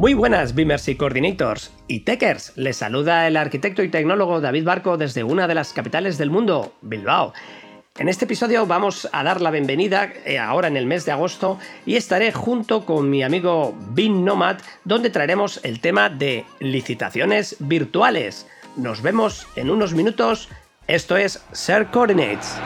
Muy buenas, Beamers y Coordinators y Techers. Les saluda el arquitecto y tecnólogo David Barco desde una de las capitales del mundo, Bilbao. En este episodio vamos a dar la bienvenida eh, ahora en el mes de agosto y estaré junto con mi amigo Bin Nomad donde traeremos el tema de licitaciones virtuales. Nos vemos en unos minutos. Esto es Share Coordinates.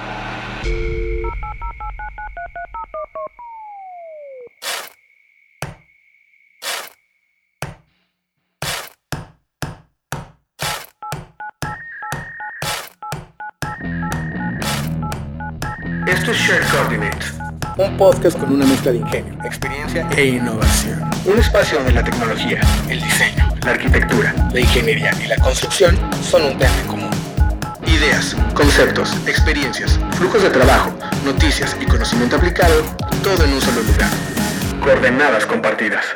Esto es Share Coordinates, un podcast con una mezcla de ingenio, experiencia e innovación. un espacio donde la tecnología, el diseño, la arquitectura, La ingeniería y la construcción son un tema en común. ideas, conceptos, experiencias, flujos de trabajo, noticias y conocimiento aplicado, todo en un solo lugar. Coordenadas compartidas.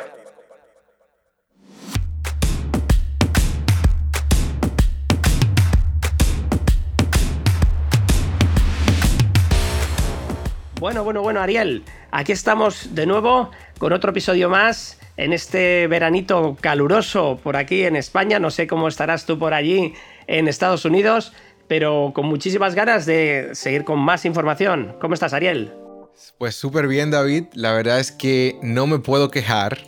Bueno, bueno, bueno, Ariel, aquí estamos de nuevo con otro episodio más en este veranito caluroso por aquí en España. No sé cómo estarás tú por allí en Estados Unidos, pero con muchísimas ganas de seguir con más información. ¿Cómo estás, Ariel? Pues súper bien, David. La verdad es que no me puedo quejar.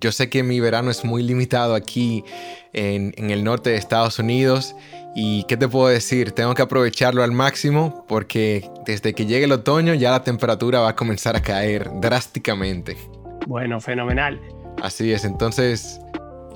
Yo sé que mi verano es muy limitado aquí en, en el norte de Estados Unidos. Y qué te puedo decir, tengo que aprovecharlo al máximo porque desde que llegue el otoño ya la temperatura va a comenzar a caer drásticamente. Bueno, fenomenal. Así es, entonces...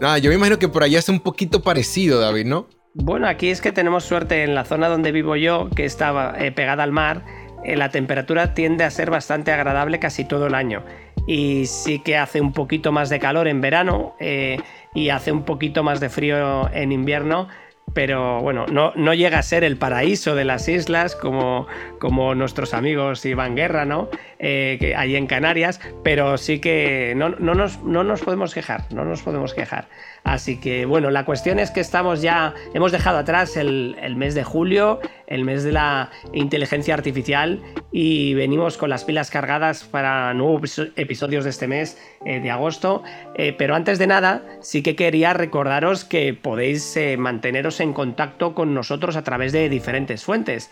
Nada, yo me imagino que por allá es un poquito parecido, David, ¿no? Bueno, aquí es que tenemos suerte en la zona donde vivo yo, que está eh, pegada al mar. eh, la temperatura tiende a ser bastante agradable casi todo el año. Y sí que hace un poquito más de calor en verano eh, y hace un poquito más de frío en invierno. Pero bueno, no, no llega a ser el paraíso de las islas como, como nuestros amigos Iván Guerra, ¿no? Eh, que allí en Canarias, pero sí que no, no nos, no nos podemos quejar, no nos podemos quejar. Así que bueno, la cuestión es que estamos ya, hemos dejado atrás el, el mes de julio, el mes de la inteligencia artificial y venimos con las pilas cargadas para nuevos episo- episodios de este mes eh, de agosto. Eh, pero antes de nada, sí que quería recordaros que podéis eh, manteneros en contacto con nosotros a través de diferentes fuentes.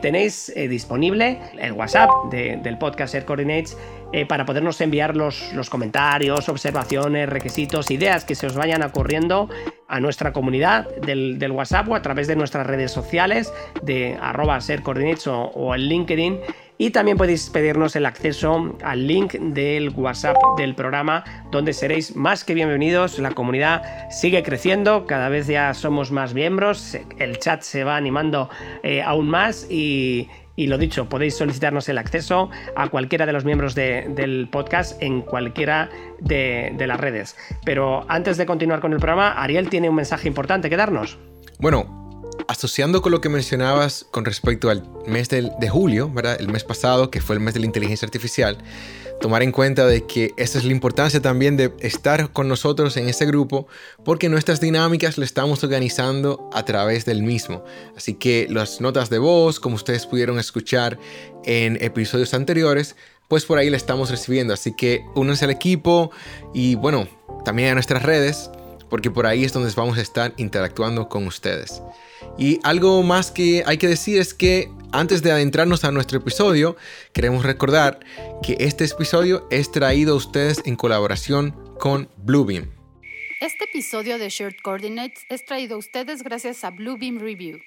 Tenéis disponible el WhatsApp de- del podcast Air Coordinates eh, para podernos enviar los, los comentarios, observaciones, requisitos, ideas que se os vayan ocurriendo a nuestra comunidad del, del WhatsApp o a través de nuestras redes sociales de arroba o, o el LinkedIn. Y también podéis pedirnos el acceso al link del WhatsApp del programa, donde seréis más que bienvenidos. La comunidad sigue creciendo, cada vez ya somos más miembros, el chat se va animando eh, aún más y, y lo dicho, podéis solicitarnos el acceso a cualquiera de los miembros de- del podcast en cualquiera de, las redes. Pero antes de continuar con el programa, Ariel tiene un mensaje importante que darnos. Bueno, asociando con lo que mencionabas con respecto al mes de julio, ¿verdad? El mes pasado, que fue el mes de la inteligencia artificial, tomar en cuenta de que esa es la importancia también de estar con nosotros en ese grupo, porque nuestras dinámicas lo estamos organizando a través del mismo. Así que las notas de voz, como ustedes pudieron escuchar en episodios anteriores, pues por ahí la estamos recibiendo. Así que únanse al equipo y bueno, también a nuestras redes, porque por ahí es donde vamos a estar interactuando con ustedes. Y algo más que hay que decir es que antes de adentrarnos a nuestro episodio, queremos recordar que este episodio es traído a ustedes en colaboración con Bluebeam. Este episodio de Shared Coordinates es traído a ustedes gracias a Bluebeam Review.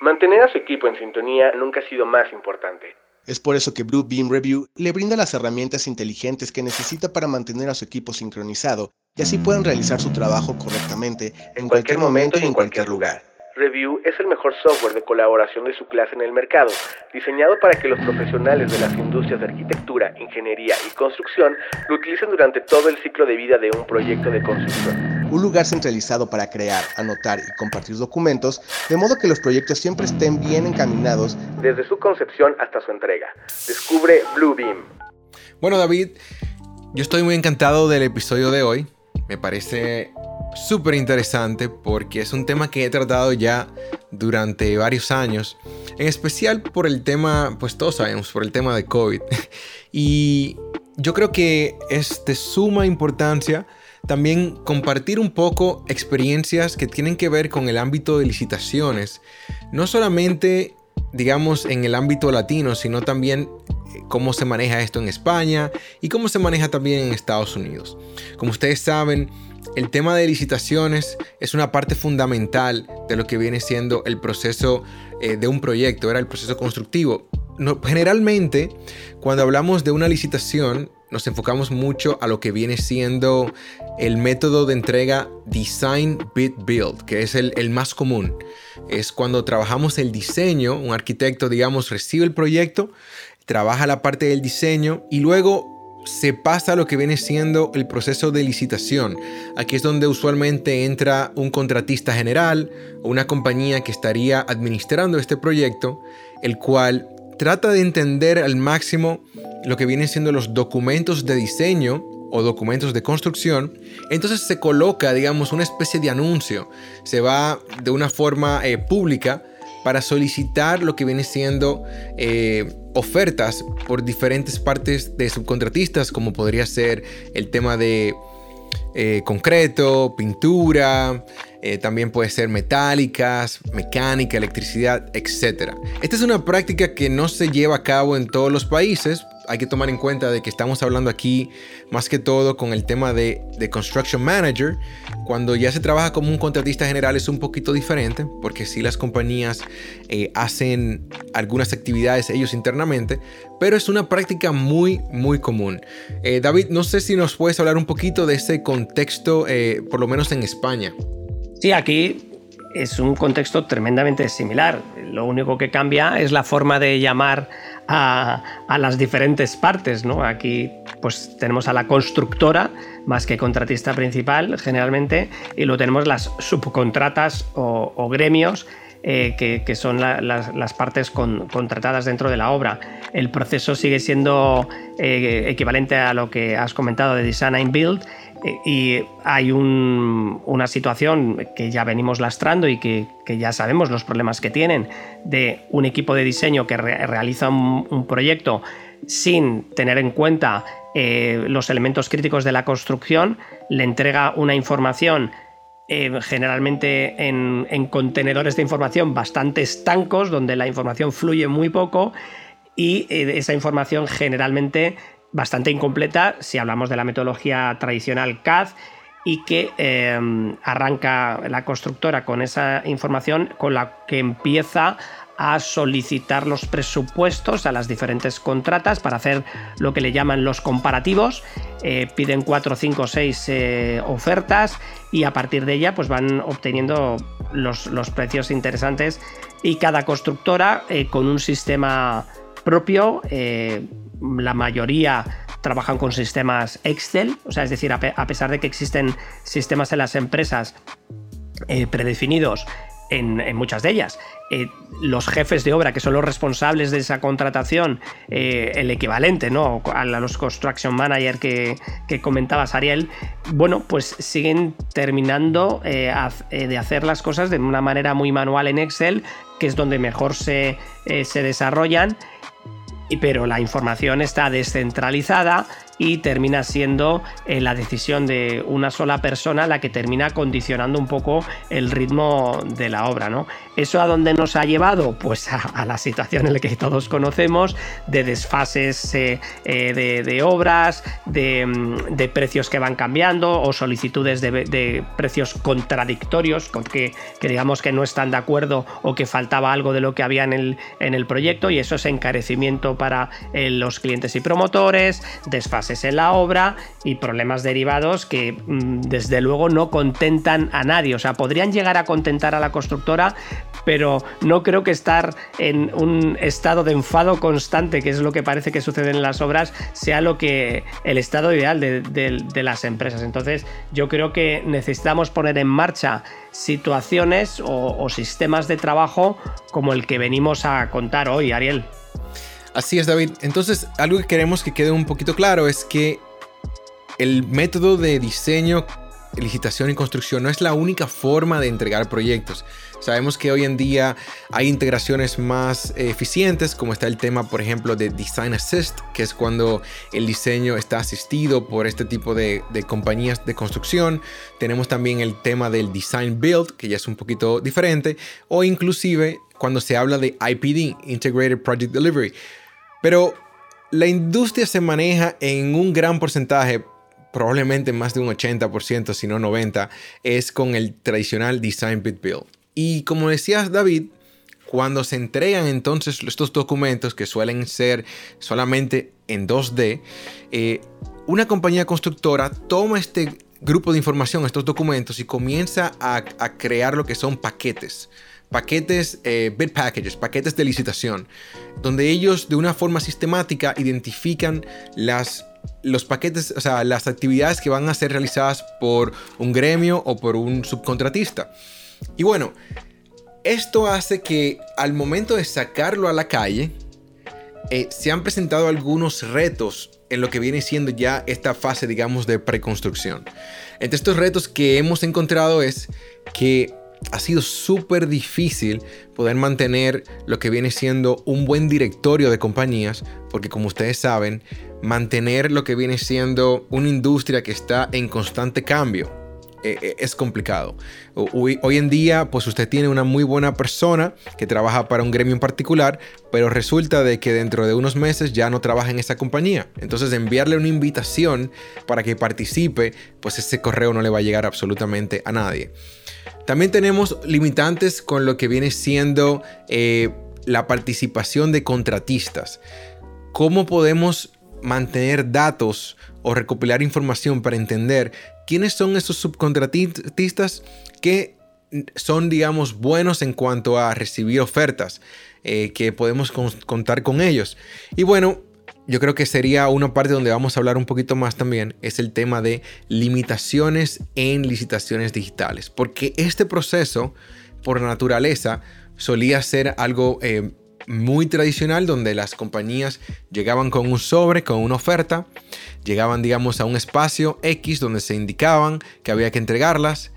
Mantener a su equipo en sintonía nunca ha sido más importante. Es por eso que Blue Beam Review le brinda las herramientas inteligentes que necesita para mantener a su equipo sincronizado y así puedan realizar su trabajo correctamente en cualquier momento y en cualquier lugar. Review es el mejor software de colaboración de su clase en el mercado, diseñado para que los profesionales de las industrias de arquitectura, ingeniería y construcción lo utilicen durante todo el ciclo de vida de un proyecto de construcción. Un lugar centralizado para crear, anotar y compartir documentos, de modo que los proyectos siempre estén bien encaminados Desde su concepción hasta su entrega. Descubre Bluebeam. Bueno, David, yo estoy muy encantado del episodio de hoy. Me parece súper interesante porque es un tema que he tratado ya durante varios años. En especial por el tema, pues todos sabemos, por el tema de COVID. Y yo creo que es de suma importancia también compartir un poco experiencias que tienen que ver con el ámbito de licitaciones, no solamente digamos en el ámbito latino, sino también eh, cómo se maneja esto en España y cómo se maneja también en Estados Unidos. Como ustedes saben, el tema de licitaciones es una parte fundamental de lo que viene siendo el proceso eh, de un proyecto, era el proceso constructivo. generalmente, cuando hablamos de una licitación, nos enfocamos mucho a lo que viene siendo el método de entrega Design Bid Build, que es el, el, más común. Es cuando trabajamos el diseño, un arquitecto, digamos, recibe el proyecto, trabaja la parte del diseño y luego se pasa lo que viene siendo el proceso de licitación. Aquí es donde usualmente entra un contratista general o una compañía que estaría administrando este proyecto, el cual trata de entender al máximo lo que vienen siendo los documentos de diseño o documentos de construcción, entonces se coloca, digamos, una especie de anuncio. Se va de una forma eh, pública para solicitar lo que viene siendo eh, ofertas por diferentes partes de subcontratistas, como podría ser el tema de eh, concreto, pintura, eh, también puede ser metálicas, mecánica, electricidad, etc. Esta es una práctica que no se lleva a cabo en todos los países, hay que tomar en cuenta de que estamos hablando aquí más que todo con el tema de, de, construction manager. Cuando ya se trabaja como un contratista general es un poquito diferente, porque si las compañías eh, hacen algunas actividades ellos internamente, pero es una práctica muy, muy común. Eh, David, no sé si nos puedes hablar un poquito de ese contexto, eh, por lo menos en España. Sí, aquí es un contexto tremendamente similar. Lo único que cambia es la forma de llamar a, las diferentes partes. ¿no? Aquí pues tenemos a la constructora más que contratista principal generalmente y luego tenemos las subcontratas o, gremios eh, que, son las, partes contratadas dentro de la obra. El proceso sigue siendo eh, equivalente a lo que has comentado de Design and Build y hay una situación que ya venimos lastrando y que, ya sabemos los problemas que tienen de un equipo de diseño que realiza un, proyecto sin tener en cuenta eh, los elementos críticos de la construcción, le entrega una información eh, generalmente en, contenedores de información bastante estancos, donde la información fluye muy poco y eh, esa información generalmente bastante incompleta si hablamos de la metodología tradicional CAD y que eh, arranca la constructora con esa información con la que empieza a solicitar los presupuestos a las diferentes contratas para hacer lo que le llaman los comparativos. Eh, piden 4, 5, 6 ofertas y a partir de ella pues van obteniendo los, precios interesantes y cada constructora eh, con un sistema propio la mayoría trabajan con sistemas Excel, o sea, es decir, a, pesar de que existen sistemas en las empresas eh, predefinidos en, muchas de ellas. Eh, los jefes de obra, que son los responsables de esa contratación, eh, el equivalente ¿no? a los construction manager que, que comentabas, Ariel, bueno, pues siguen terminando de hacer las cosas de una manera muy manual en Excel, que es donde mejor se, se desarrollan pero la información está descentralizada y termina siendo eh, la decisión de una sola persona la que termina condicionando un poco el ritmo de la obra. ¿no? ¿Eso a dónde nos ha llevado? Pues a, la situación en la que todos conocemos, de desfases eh, eh, de, obras, mm, de, precios que van cambiando o solicitudes de, precios contradictorios, con que, digamos que no están de acuerdo o que faltaba algo de lo que había en el, en el proyecto y eso es encarecimiento para los clientes y promotores, desfases en la obra y problemas derivados que mm, desde luego no contentan a nadie. O sea, podrían llegar a contentar a la constructora, pero no creo que estar en un estado de enfado constante, que es lo que parece que sucede en las obras, sea lo que el estado ideal de, las empresas. Entonces, yo creo que necesitamos poner en marcha situaciones o sistemas de trabajo como el que venimos a contar hoy, Ariel. Así es, David. Entonces, algo que queremos que quede un poquito claro es que el método de diseño licitación y construcción no es la única forma de entregar proyectos. Sabemos que hoy en día hay integraciones más eficientes, como está el tema, por ejemplo, de Design Assist, que es cuando el diseño está asistido por este tipo de, compañías de construcción. Tenemos también el tema del Design Build, que ya es un poquito diferente, o inclusive cuando se habla de IPD, Integrated Project Delivery. Pero la industria se maneja en un gran porcentaje, probablemente más de un 80%, si no 90%, es con el tradicional Design Bit Build. Y como decías David, cuando se entregan entonces estos documentos que suelen ser solamente en 2D, eh, una compañía constructora toma este grupo de información, estos documentos, y comienza a, crear lo que son paquetes. Paquetes, eh, bid packages, paquetes de licitación, donde ellos de una forma sistemática identifican las los paquetes, o sea, las actividades que van a ser realizadas por un gremio o por un subcontratista. Y bueno, esto hace que al momento de sacarlo a la calle, eh, se han presentado algunos retos en lo que viene siendo ya esta fase, digamos, de preconstrucción. Entre estos retos que hemos encontrado es que ha sido súper difícil poder mantener lo que viene siendo un buen directorio de compañías, porque como ustedes saben, mantener lo que viene siendo una industria que está en constante cambio, eh, eh, es complicado. Hoy, en día, pues usted tiene una muy buena persona que trabaja para un gremio en particular, pero resulta de que dentro de unos meses ya no trabaja en esa compañía. Entonces enviarle una invitación para que participe, pues ese correo no le va a llegar absolutamente a nadie. También tenemos limitantes con lo que viene siendo eh, la participación de contratistas. ¿Cómo podemos mantener datos o recopilar información para entender quiénes son esos subcontratistas que son, digamos, buenos en cuanto a recibir ofertas, eh, que podemos contar con ellos. Y bueno, yo creo que sería una parte donde vamos a hablar un poquito más también, es el tema de limitaciones en licitaciones digitales, porque este proceso, por naturaleza, solía ser algo... Eh, muy tradicional donde las compañías llegaban con un sobre, con una oferta, llegaban digamos a un espacio X donde se indicaban que había que entregarlas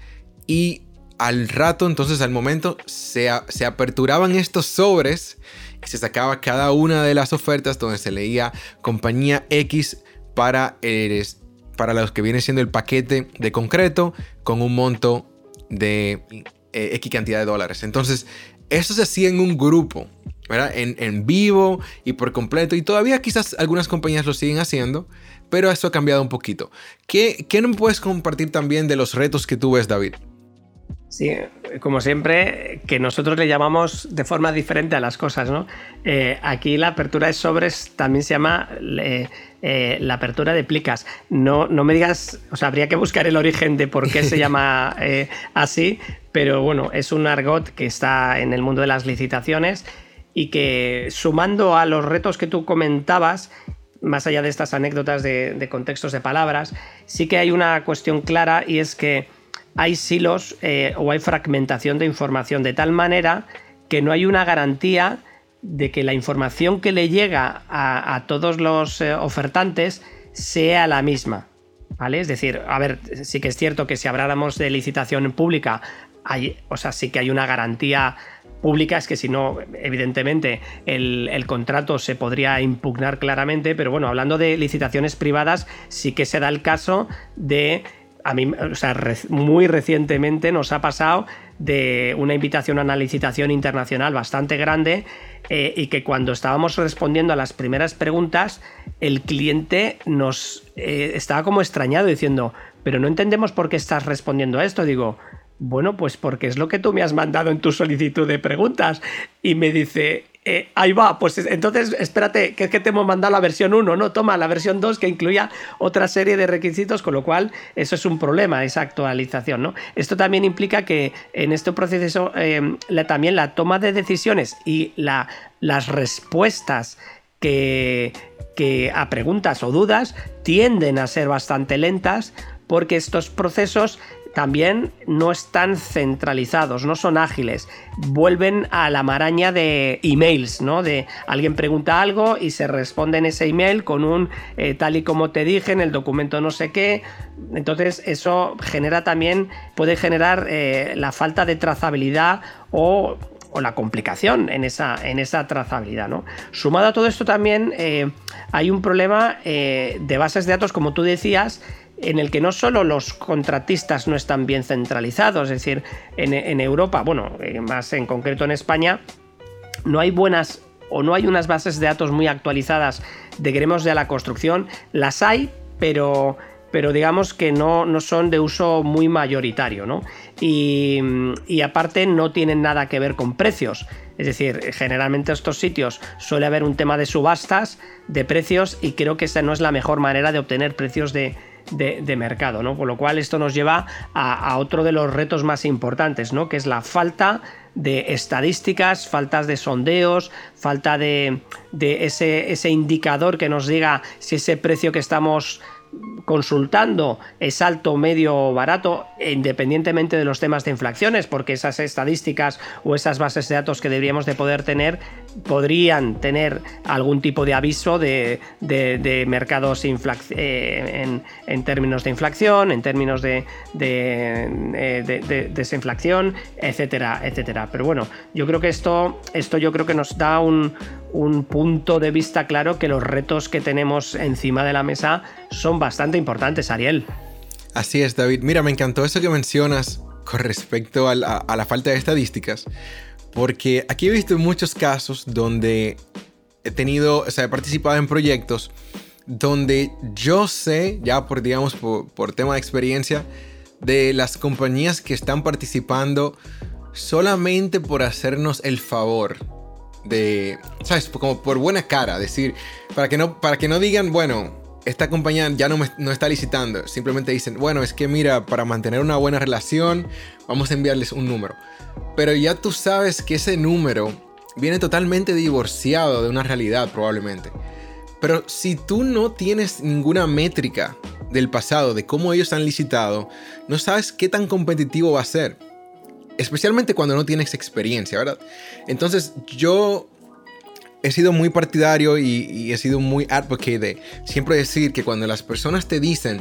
y al rato entonces al momento se, se aperturaban estos sobres se sacaba cada una de las ofertas donde se leía compañía X para, para los que viene siendo el paquete de concreto con un monto de eh, X cantidad de dólares. Entonces, eso se hacía en un grupo. En, vivo y por completo. Y todavía quizás algunas compañías lo siguen haciendo, pero eso ha cambiado un poquito. ¿Qué, qué nos puedes compartir también de los retos que tú ves, David? Sí, como siempre, que nosotros le llamamos de forma diferente a las cosas, ¿no? Eh, aquí la apertura de sobres también se llama eh, la apertura de plicas. No, no me digas, o sea, habría que buscar el origen de por qué se llama eh, así, pero bueno, es un argot que está en el mundo de las licitaciones y que sumando a los retos que tú comentabas, más allá de estas anécdotas de, contextos de palabras, sí que hay una cuestión clara y es que hay silos eh, o hay fragmentación de información de tal manera que no hay una garantía de que la información que le llega a, todos los eh, ofertantes sea la misma. ¿Vale? Es decir, a ver, sí que es cierto que si habláramos de licitación pública, o sea, sí que hay una garantía pública es que si no, evidentemente, el, contrato se podría impugnar claramente, pero bueno, hablando de licitaciones privadas, sí que se da el caso de, a mí, o sea, muy recientemente nos ha pasado de una invitación a una licitación internacional bastante grande eh, y que cuando estábamos respondiendo a las primeras preguntas, el cliente nos eh, estaba como extrañado diciendo, pero no entendemos por qué estás respondiendo a esto. Digo, bueno, pues porque es lo que tú me has mandado en tu solicitud de preguntas. Y me dice, eh, ahí va, pues entonces espérate, que es que te hemos mandado la versión 1, no, toma la versión 2 que incluía otra serie de requisitos, con lo cual eso es un problema, esa actualización, ¿no? Esto también implica que en este proceso eh, también la toma de decisiones y la, las respuestas que, que a preguntas o dudas tienden a ser bastante lentas porque estos procesos también no están centralizados, no son ágiles. Vuelven a la maraña de emails, ¿no? De alguien pregunta algo y se responde en ese email con un eh, tal y como te dije en el documento no sé qué. Entonces eso genera también, puede generar eh, la falta de trazabilidad o la complicación en esa, en esa trazabilidad. ¿no? Sumado a todo esto también eh, hay un problema de bases de datos, como tú decías, en el que no solo los contratistas no están bien centralizados, es decir, en, Europa, bueno, eh, más en concreto en España, no hay buenas o no hay unas bases de datos muy actualizadas de gremios de la construcción, las hay, pero, pero digamos que no, no son de uso muy mayoritario, ¿no? Y, y, aparte no tienen nada que ver con precios. Es decir, generalmente estos sitios suele haber un tema de subastas, de precios, y creo que esa no es la mejor manera de obtener precios de, de, mercado, ¿no? Con lo cual esto nos lleva a, otro de los retos más importantes, ¿no? Que es la falta de estadísticas, faltas de sondeos, falta de, ese indicador que nos diga si ese precio que estamos consultando es alto, medio o barato, independientemente de los temas de inflaciones, porque esas estadísticas o esas bases de datos que deberíamos de poder tener podrían tener algún tipo de aviso de, mercados eh, en, términos de inflación, en términos de, eh, desinflación, etcétera, etcétera. Pero bueno, yo creo que esto, esto yo creo que nos da un, un punto de vista claro que los retos que tenemos encima de la mesa son bastante importantes, Ariel. Así es, David. Mira, me encantó eso que mencionas con respecto a la, falta de estadísticas, porque aquí he visto muchos casos donde he tenido, o sea, he participado en proyectos donde yo sé, ya por, digamos, por, por tema de experiencia, de las compañías que están participando solamente por hacernos el favor de, ¿sabes? Como por buena cara, decir, para que no, para que no digan, bueno, esta compañía ya no, no está licitando, simplemente dicen, bueno, es que mira, para mantener una buena relación, vamos a enviarles un número. Pero ya tú sabes que ese número viene totalmente divorciado de una realidad probablemente. Pero si tú no tienes ninguna métrica del pasado, de cómo ellos han licitado, no sabes qué tan competitivo va a ser especialmente cuando no tienes experiencia, ¿verdad? Entonces yo he sido muy partidario y, he sido muy advocate de siempre decir que cuando las personas te dicen,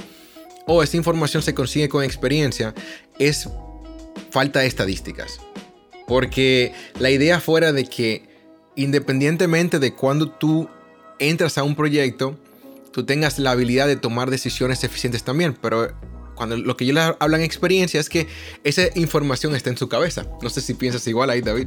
oh, esta información se consigue con experiencia, es falta de estadísticas. Porque la idea fuera de que independientemente de cuando tú entras a un proyecto, tú tengas la habilidad de tomar decisiones eficientes también, pero cuando lo que yo le hablo en experiencia es que esa información está en su cabeza. No sé si piensas igual ahí, David.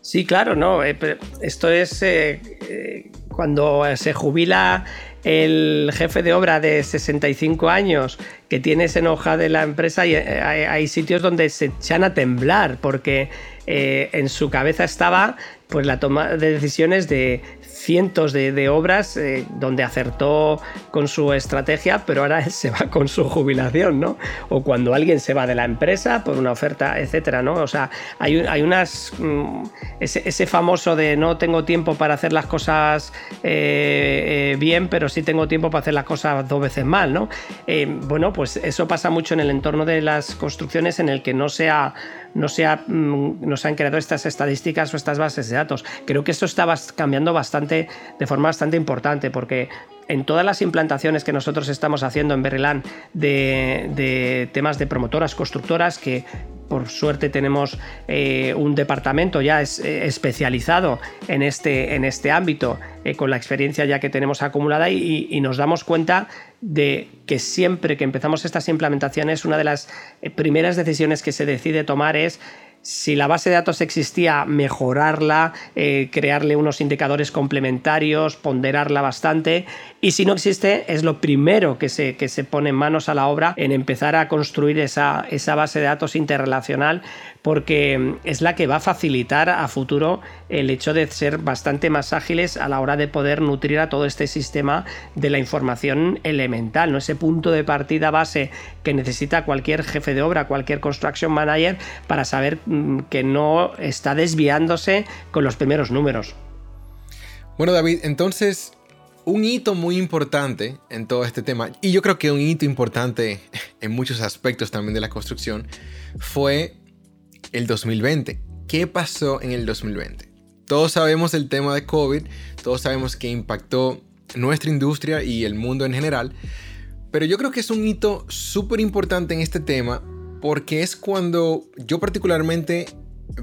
Sí, claro, no. Eh, esto es eh, eh, cuando se jubila el jefe de obra de 65 años que tienes en hoja de la empresa y hay, sitios donde se echan a temblar porque en su cabeza estaba pues la toma de decisiones de cientos de, obras eh, donde acertó con su estrategia, pero ahora se va con su jubilación, ¿no? O cuando alguien se va de la empresa por una oferta, etcétera, ¿no? O sea, hay, hay unas. Mm, ese, famoso de no tengo tiempo para hacer las cosas eh, eh, bien, pero sí tengo tiempo para hacer las cosas dos veces mal, ¿no? bueno, pues eso pasa mucho en el entorno de las construcciones en el que no sea no se, mm, no se han creado estas estadísticas o estas bases de datos. Creo que esto está cambiando bastante, de forma bastante importante, porque en todas las implantaciones que nosotros estamos haciendo en Berrelán de, temas de promotoras, constructoras, que por suerte tenemos eh, un departamento ya eh, especializado en este, en este ámbito, eh, con la experiencia ya que tenemos acumulada y, nos damos cuenta de que siempre que empezamos estas implementaciones, una de las primeras decisiones que se decide tomar es si la base de datos existía, mejorarla, crearle unos indicadores complementarios, ponderarla bastante. Y si no existe, es lo primero que se, que se pone manos a la obra en empezar a construir esa, esa base de datos interrelacionada porque es la que va a facilitar a futuro el hecho de ser bastante más ágiles a la hora de poder nutrir a todo este sistema de la información elemental, ¿no? ese punto de partida base que necesita cualquier jefe de obra, cualquier construction manager para saber mm, que no está desviándose con los primeros números. Bueno, David, entonces un hito muy importante en todo este tema, y yo creo que un hito importante en muchos aspectos también de la construcción, fue el 2020. ¿Qué pasó en el 2020? Todos sabemos el tema de COVID, todos sabemos que impactó nuestra industria y el mundo en general, pero yo creo que es un hito súper importante en este tema porque es cuando yo particularmente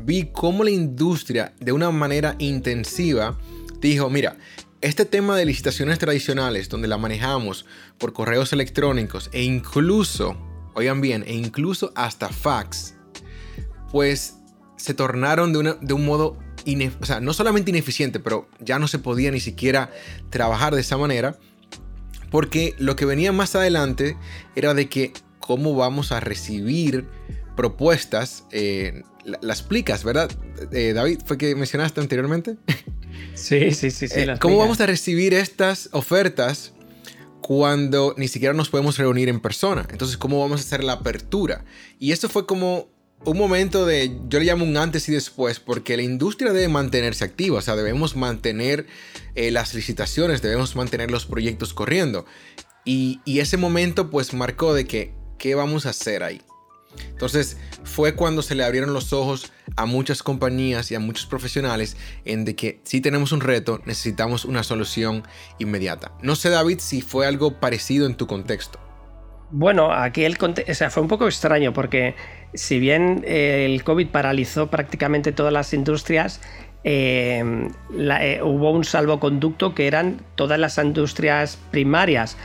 vi cómo la industria de una manera intensiva dijo, mira, este tema de licitaciones tradicionales donde la manejamos por correos electrónicos e incluso, oigan bien, e incluso hasta fax, pues se tornaron de, de un modo, o sea, no solamente ineficiente, pero ya no se podía ni siquiera trabajar de esa manera, porque lo que venía más adelante era de que cómo vamos a recibir propuestas, eh, las plicas, ¿verdad? Eh, David, ¿fue que mencionaste anteriormente? Sí, sí, sí, sí. Eh, ¿Cómo vamos a recibir estas ofertas cuando ni siquiera nos podemos reunir en persona? Entonces, ¿cómo vamos a hacer la apertura? Y esto fue como un momento de, yo le llamo un antes y después, porque la industria debe mantenerse activa, o sea, debemos mantener eh, las licitaciones, debemos mantener los proyectos corriendo. Y, y, ese momento pues marcó de que, ¿qué vamos a hacer ahí? Entonces fue cuando se le abrieron los ojos a muchas compañías y a muchos profesionales en de que si tenemos un reto, necesitamos una solución inmediata. No sé David si fue algo parecido en tu contexto. Bueno, aquí el o sea, fue un poco extraño porque si bien eh, el COVID paralizó prácticamente todas las industrias, eh, eh, hubo un salvoconducto que eran todas las industrias primarias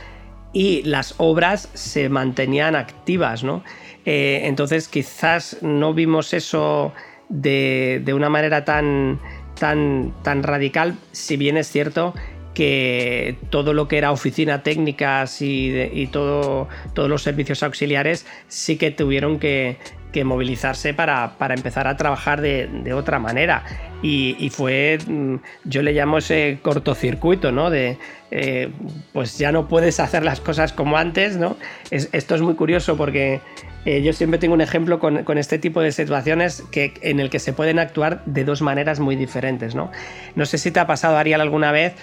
y las obras se mantenían activas, ¿no? entonces quizás no vimos eso de, una manera tan, tan, tan radical, si bien es cierto que todo lo que era oficina técnicas y, todo, todos los servicios auxiliares sí que tuvieron que, movilizarse para, empezar a trabajar de, otra manera. Y, fue, mm, yo le llamo ese cortocircuito, ¿no? De, eh, pues ya no puedes hacer las cosas como antes, ¿no? esto es muy curioso porque eh, yo siempre tengo un ejemplo con, con, este tipo de situaciones que, en el que se pueden actuar de dos maneras muy diferentes, ¿no? No sé si te ha pasado, Ariel, alguna vez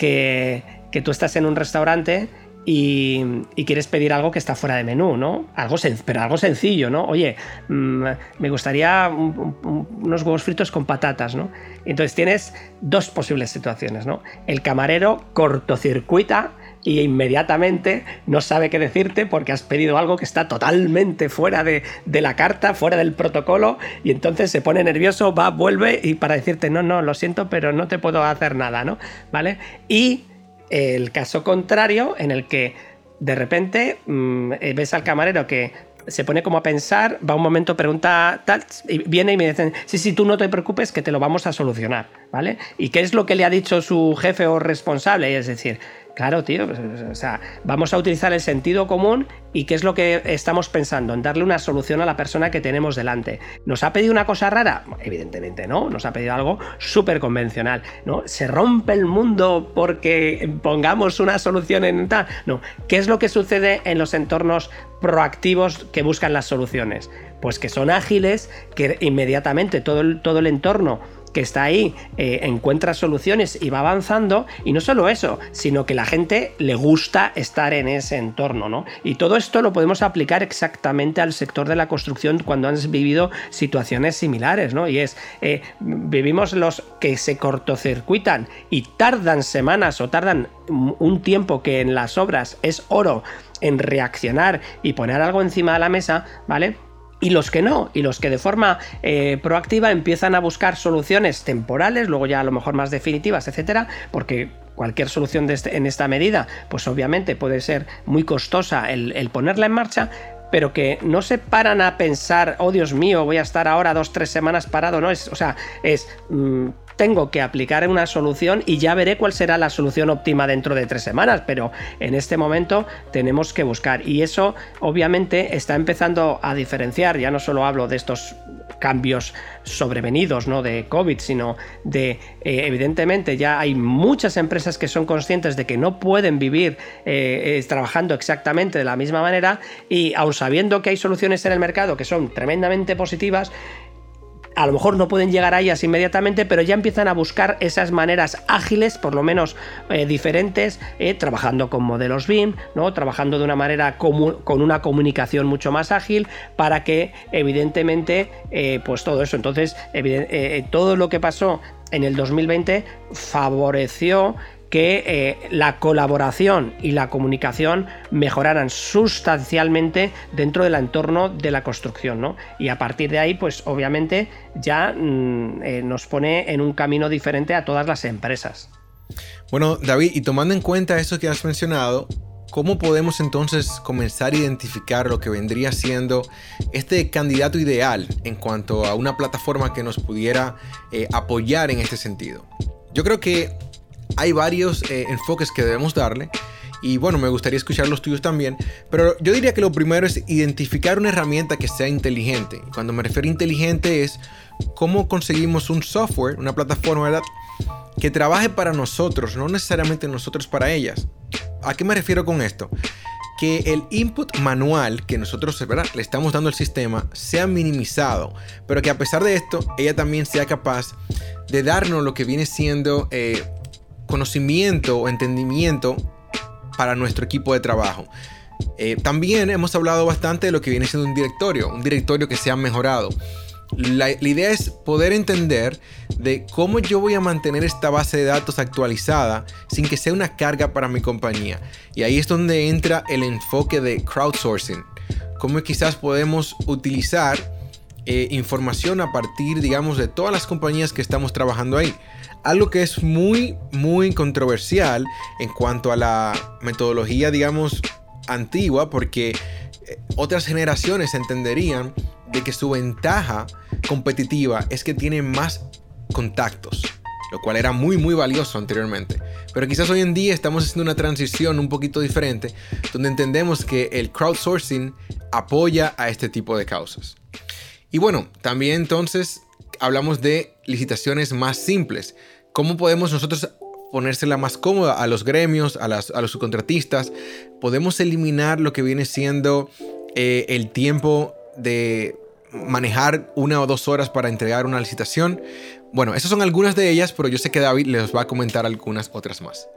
que, tú estás en un restaurante y, quieres pedir algo que está fuera de menú, ¿no? Algo pero algo sencillo, ¿no? Oye, mm, me gustaría unos huevos fritos con patatas, ¿no? Entonces tienes dos posibles situaciones, ¿no? El camarero cortocircuita y inmediatamente no sabe qué decirte porque has pedido algo que está totalmente fuera de, de, la carta, fuera del protocolo, y entonces se pone nervioso, va, vuelve y para decirte, no, no, lo siento, pero no te puedo hacer nada, ¿no? ¿Vale? Y el caso contrario, en el que de repente mm, eh, ves al camarero que se pone como a pensar, va un momento, pregunta tal, y viene y me dicen, sí, sí, tú no te preocupes que te lo vamos a solucionar, ¿vale? ¿Y qué es lo que le ha dicho su jefe o responsable? Es decir, Claro, tío. Pues, o sea, vamos a utilizar el sentido común y qué es lo que estamos pensando, en darle una solución a la persona que tenemos delante. ¿Nos ha pedido una cosa rara? Evidentemente no, nos ha pedido algo súper convencional. ¿no? ¿Se rompe el mundo porque pongamos una solución en tal? No. ¿Qué es lo que sucede en los entornos proactivos que buscan las soluciones? Pues que son ágiles, que inmediatamente todo todo el entorno que está ahí eh, encuentra soluciones y va avanzando y no solo eso, sino que la gente le gusta estar en ese entorno, ¿no? Y todo esto lo podemos aplicar exactamente al sector de la construcción cuando han vivido situaciones similares, ¿no? Y es, eh, vivimos los que se cortocircuitan y tardan semanas o tardan un tiempo que en las obras es oro en reaccionar y poner algo encima de la mesa, ¿vale? Y los que no, y los que de forma eh, proactiva empiezan a buscar soluciones temporales, luego ya a lo mejor más definitivas, etcétera, porque cualquier solución este, en esta medida, pues obviamente puede ser muy costosa el, ponerla en marcha, pero que no se paran a pensar, oh Dios mío, voy a estar ahora dos, tres semanas parado, no es, o sea, es mm, tengo que aplicar una solución y ya veré cuál será la solución óptima dentro de tres semanas, pero en este momento tenemos que buscar y eso obviamente está empezando a diferenciar, ya no solo hablo de estos cambios sobrevenidos, ¿no? De COVID, sino de, eh, evidentemente, ya hay muchas empresas que son conscientes de que no pueden vivir eh, trabajando exactamente de la misma manera y aun sabiendo que hay soluciones en el mercado que son tremendamente positivas, a lo mejor no pueden llegar a ellas inmediatamente, pero ya empiezan a buscar esas maneras ágiles, por lo menos eh, diferentes, eh, trabajando con modelos BIM, ¿no? trabajando de una manera con una comunicación mucho más ágil, para que evidentemente, eh, pues todo eso, entonces, todo lo que pasó en el 2020 favoreció que eh, la colaboración y la comunicación mejoraran sustancialmente dentro del entorno de la construcción, ¿no? Y a partir de ahí, pues obviamente ya mm, eh, nos pone en un camino diferente a todas las empresas. Bueno, David, y tomando en cuenta eso que has mencionado, ¿cómo podemos entonces comenzar a identificar lo que vendría siendo este candidato ideal en cuanto a una plataforma que nos pudiera eh, apoyar en este sentido? Yo creo que hay varios eh, enfoques que debemos darle. Y bueno, me gustaría escuchar los tuyos también. Pero yo diría que lo primero es identificar una herramienta que sea inteligente. Cuando me refiero a inteligente es cómo conseguimos un software, una plataforma, ¿verdad? Que trabaje para nosotros, no necesariamente nosotros para ellas. ¿A qué me refiero con esto? Que el input manual que nosotros ¿verdad? le estamos dando al sistema sea minimizado, pero que a pesar de esto, ella también sea capaz de darnos lo que viene siendo eh, conocimiento o entendimiento para nuestro equipo de trabajo. Eh, también hemos hablado bastante de lo que viene siendo un directorio, un directorio que se ha mejorado. La, la, idea es poder entender de cómo yo voy a mantener esta base de datos actualizada sin que sea una carga para mi compañía. Y ahí es donde entra el enfoque de crowdsourcing. Cómo quizás podemos utilizar eh, información a partir, digamos, de todas las compañías que estamos trabajando ahí. Algo que es muy, muy controversial en cuanto a la metodología, digamos, antigua, porque eh, otras generaciones entenderían de que su ventaja competitiva es que tiene más contactos, lo cual era muy muy valioso anteriormente. Pero quizás hoy en día estamos haciendo una transición un poquito diferente, donde entendemos que el crowdsourcing apoya a este tipo de causas. Y bueno, también entonces hablamos de licitaciones más simples. ¿Cómo podemos nosotros ponérsela más cómoda a los gremios, a, los subcontratistas? Podemos eliminar lo que viene siendo eh, el tiempo de manejar una o dos horas para entregar una licitación. Bueno, esas son algunas de ellas, pero yo sé que David les va a comentar algunas otras más.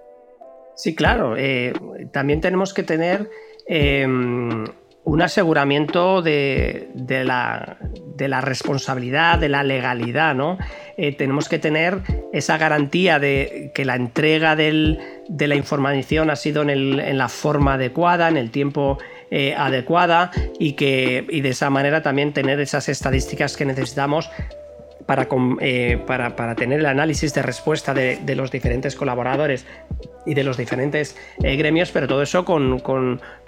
Sí, claro. Eh, también tenemos que tener em, un aseguramiento de, la, responsabilidad, de la legalidad, ¿no? Eh, tenemos que tener esa garantía de que la entrega de la información ha sido en, la forma adecuada, en el tiempo eh, adecuada y que y de esa manera también tener esas estadísticas que necesitamos eh, para, para, tener el análisis de respuesta de, los diferentes colaboradores y de los diferentes eh, gremios, pero todo eso con,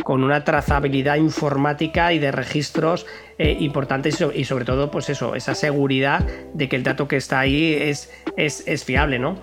una trazabilidad informática y de registros eh, importantes y sobre todo, pues eso, esa seguridad de que el dato que está ahí es, es, es fiable, ¿no?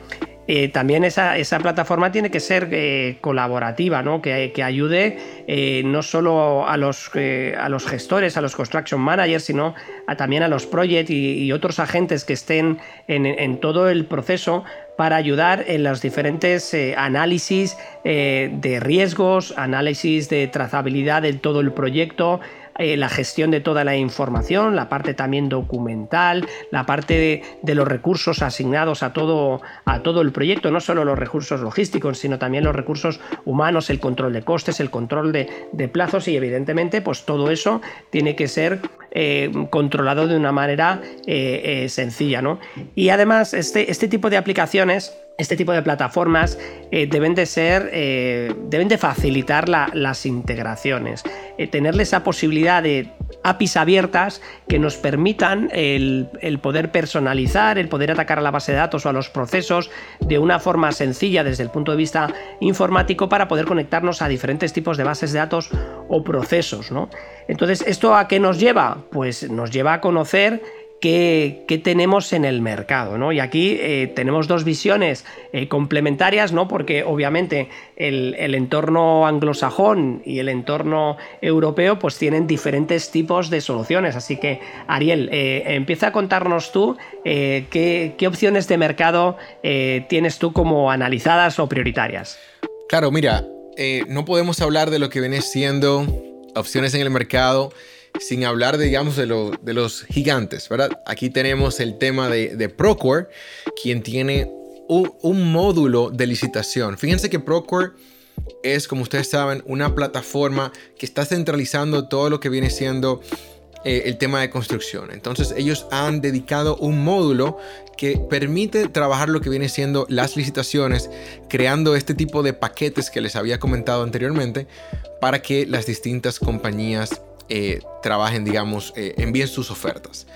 Eh, también esa, plataforma tiene que ser eh, colaborativa, ¿no? que, ayude eh, no solo a los, a los gestores, a los construction managers, sino también a los project y, otros agentes que estén en, todo el proceso para ayudar en los diferentes análisis de riesgos, análisis de trazabilidad de todo el proyecto, eh, la gestión de toda la información, la parte también documental, la parte de, los recursos asignados a todo, a todo el proyecto, no solo los recursos logísticos, sino también los recursos humanos, el control de costes, el control de, plazos y evidentemente pues todo eso tiene que ser eh, controlado de una manera eh, sencilla. ¿no? Y además este, este tipo de aplicaciones este tipo de plataformas eh, deben de ser, eh, deben de facilitar las integraciones, eh, tenerle esa posibilidad de APIs abiertas que nos permitan el, poder personalizar, el poder atacar a la base de datos o a los procesos de una forma sencilla desde el punto de vista informático para poder conectarnos a diferentes tipos de bases de datos o procesos. ¿no? Entonces, ¿esto a qué nos lleva? Pues nos lleva a conocer qué, tenemos en el mercado. ¿no? Y aquí eh, tenemos dos visiones eh, complementarias, ¿no? porque obviamente el, entorno anglosajón y el entorno europeo pues tienen diferentes tipos de soluciones. Así que, Ariel, eh, empieza a contarnos tú qué, qué, opciones de mercado tienes tú como analizadas o prioritarias. Claro, mira, no podemos hablar de lo que viene siendo opciones en el mercado sin hablar, de, de los gigantes, ¿verdad? Aquí tenemos el tema de, de Procore, quien tiene un, un, módulo de licitación. Fíjense que Procore es, como ustedes saben, una plataforma que está centralizando todo lo que viene siendo eh, el tema de construcción. Entonces ellos han dedicado un módulo que permite trabajar lo que viene siendo las licitaciones, creando este tipo de paquetes que les había comentado anteriormente para que las distintas compañías eh, trabajen, digamos, eh, envíen sus ofertas.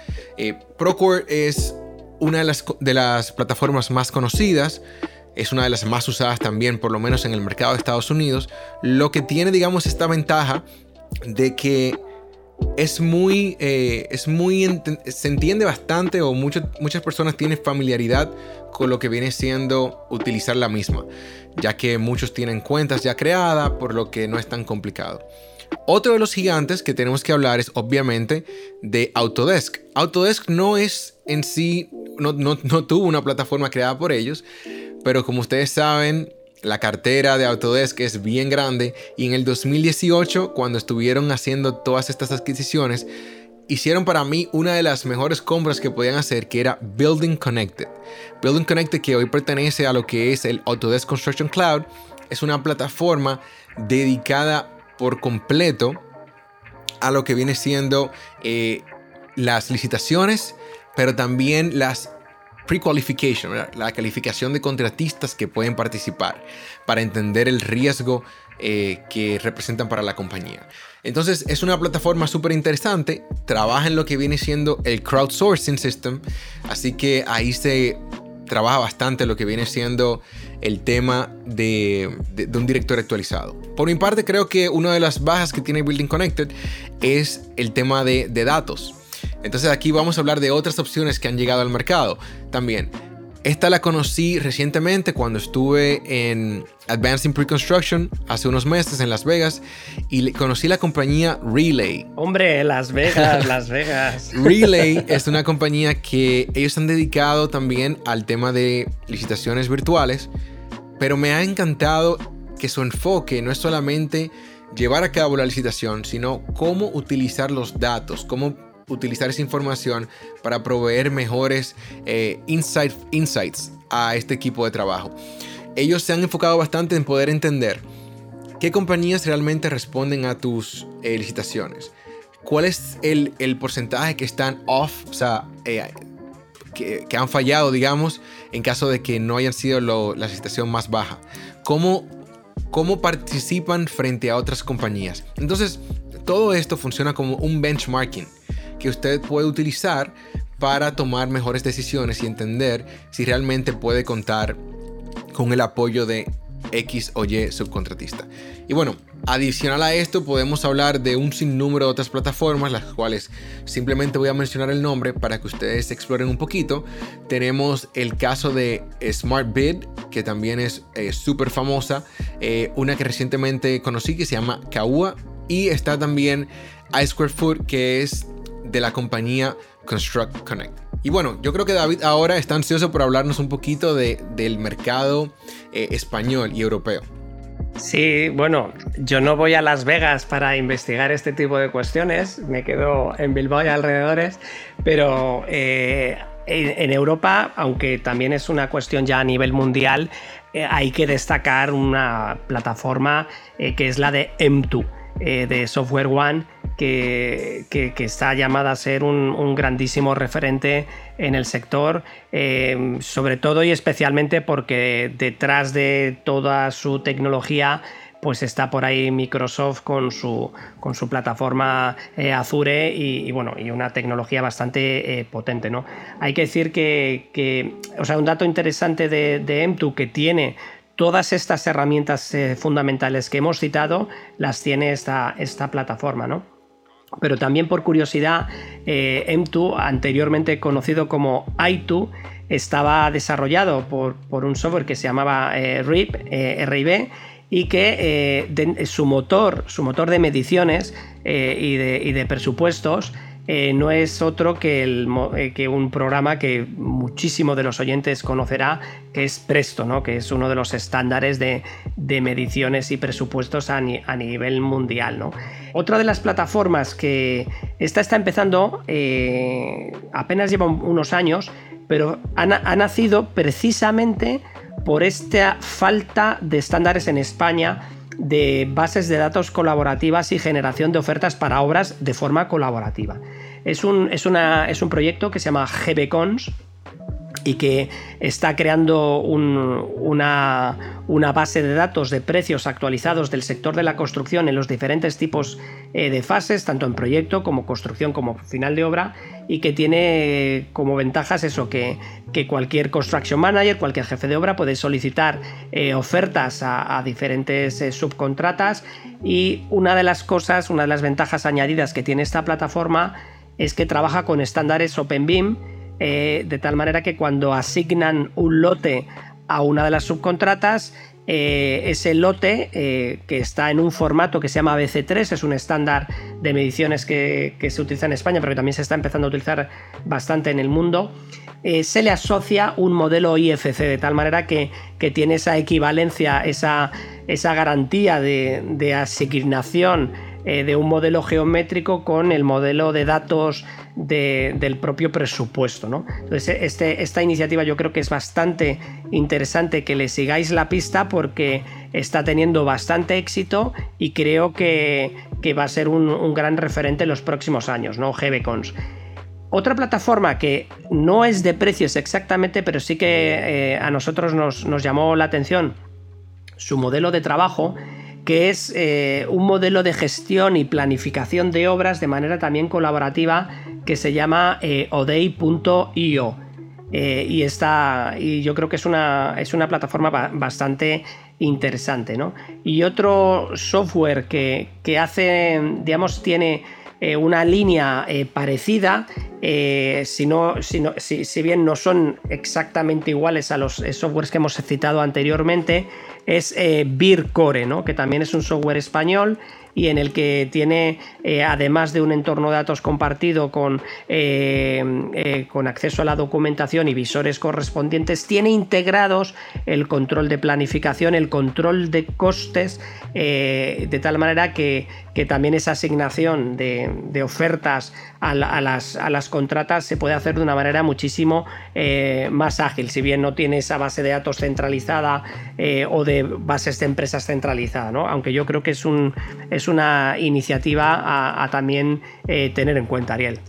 Procore es una de las, plataformas más conocidas es una de las más usadas también, por lo menos en el mercado de Estados Unidos, lo que tiene, digamos, esta ventaja de que es muy, eh, es muy, se entiende bastante o muchas personas tienen familiaridad con lo que viene siendo utilizar la misma, ya que muchos tienen cuentas ya creadas, por lo que no es tan complicado. Otro de los gigantes que tenemos que hablar es obviamente de Autodesk. Autodesk no es en sí, no, tuvo una plataforma creada por ellos, pero como ustedes saben, la cartera de Autodesk es bien grande y en el 2018, cuando estuvieron haciendo todas estas adquisiciones, hicieron para mí una de las mejores compras que podían hacer, que era Building Connected. Building Connected, que hoy pertenece a lo que es el Autodesk Construction Cloud, es una plataforma dedicada por completo a lo que viene siendo eh, las licitaciones, pero también las pre-qualification, la calificación de contratistas que pueden participar para entender el riesgo eh, que representan para la compañía. Entonces es una plataforma súper interesante, trabaja en lo que viene siendo el crowdsourcing system, así que ahí se trabaja bastante lo que viene siendo el tema de, un director actualizado. Por mi parte creo que una de las bajas que tiene Building Connected es el tema de, de datos. Entonces aquí vamos a hablar de otras opciones que han llegado al mercado también. Esta la conocí recientemente cuando estuve en Advancing Pre-Construction hace unos meses en Las Vegas y conocí la compañía Relay. Hombre, Las Vegas, Las Vegas. Relay es una compañía que ellos han dedicado también al tema de licitaciones virtuales, pero me ha encantado que su enfoque no es solamente llevar a cabo la licitación, sino cómo utilizar los datos, cómo utilizar esa información para proveer mejores eh, insights a este equipo de trabajo. Ellos se han enfocado bastante en poder entender qué compañías realmente responden a tus eh, licitaciones. ¿Cuál es el, porcentaje que están off, o sea, eh, que, han fallado, digamos, en caso de que no hayan sido la licitación más baja? ¿Cómo, ¿Cómo participan frente a otras compañías? Entonces, todo esto funciona como un benchmarking que usted puede utilizar para tomar mejores decisiones y entender si realmente puede contar con el apoyo de X o Y subcontratista. Y bueno, adicional a esto podemos hablar de un sinnúmero de otras plataformas, las cuales simplemente voy a mencionar el nombre para que ustedes exploren un poquito. Tenemos el caso de SmartBid, que también es eh, súper famosa, eh, una que recientemente conocí que se llama Kaua, y está también iSquareFoot, que es de la compañía Construct Connect. Y bueno, yo creo que David ahora está ansioso por hablarnos un poquito de, del mercado eh, español y europeo. Sí, bueno, yo no voy a Las Vegas para investigar este tipo de cuestiones, me quedo en Bilbao y alrededores, pero eh, en, Europa, aunque también es una cuestión ya a nivel mundial, eh, hay que destacar una plataforma que es la de M2, de Software One, que, está llamada a ser un, grandísimo referente en el sector, eh, sobre todo y especialmente porque detrás de toda su tecnología pues está por ahí Microsoft con su, con su plataforma eh, Azure y, bueno, y una tecnología bastante eh, potente. ¿no? Hay que decir que, o sea, un dato interesante de, de M2 que tiene todas estas herramientas fundamentales que hemos citado, las tiene esta, esta plataforma. ¿no? Pero también por curiosidad, eh, M2, anteriormente conocido como i2, estaba desarrollado por, un software que se llamaba eh, RIB, eh, RIB y que su, motor, su motor de mediciones y de presupuestos eh, no es otro que, el, que, un programa que muchísimo de los oyentes conocerá, que es Presto, ¿no? que es uno de los estándares de, mediciones y presupuestos a, nivel mundial. ¿no? Otra de las plataformas que, Esta está empezando, eh, apenas lleva unos años, pero ha, nacido precisamente por esta falta de estándares en España de bases de datos colaborativas y generación de ofertas para obras de forma colaborativa. Es un, es es un proyecto que se llama GBCons, y que está creando una, base de datos de precios actualizados del sector de la construcción en los diferentes tipos eh, de fases, tanto en proyecto como construcción como final de obra, y que tiene como ventajas eso, que, cualquier construction manager, cualquier jefe de obra puede solicitar eh, ofertas a, diferentes eh, subcontratas. Y una de las cosas, una de las ventajas añadidas que tiene esta plataforma es que trabaja con estándares OpenBeam, eh, de tal manera que cuando asignan un lote a una de las subcontratas, eh, ese lote eh, que está en un formato que se llama BC3, es un estándar de mediciones que, se utiliza en España, pero que también se está empezando a utilizar bastante en el mundo, se le asocia un modelo IFC, de tal manera que, tiene esa equivalencia, esa, garantía de asignación eh, de un modelo geométrico con el modelo de datos del propio presupuesto. ¿no? Entonces, este, esta iniciativa yo creo que es bastante interesante que le sigáis la pista porque está teniendo bastante éxito y creo que, va a ser un, gran referente en los próximos años, ¿no? GBCons. Otra plataforma que no es de precios exactamente, pero sí que eh, a nosotros nos, nos llamó la atención su modelo de trabajo que es eh, un modelo de gestión y planificación de obras de manera también colaborativa que se llama eh, odei.io. Eh, y, está, y yo creo que es una, es una plataforma bastante interesante. Y otro software que, hace, digamos, tiene una línea parecida, si, si, si, bien no son exactamente iguales a los softwares que hemos citado anteriormente, es eh, ¿no? que también es un software español y en el que tiene, eh, además de un entorno de datos compartido con, eh, con acceso a la documentación y visores correspondientes, tiene integrados el control de planificación, el control de costes, de tal manera que, también esa asignación de, ofertas a, las, a, las, contratas se puede hacer de una manera muchísimo más ágil, si bien no tiene esa base de datos centralizada o de bases de empresas centralizadas, ¿no? aunque yo creo que es, un, es una iniciativa a, también eh, tener en cuenta, Ariel.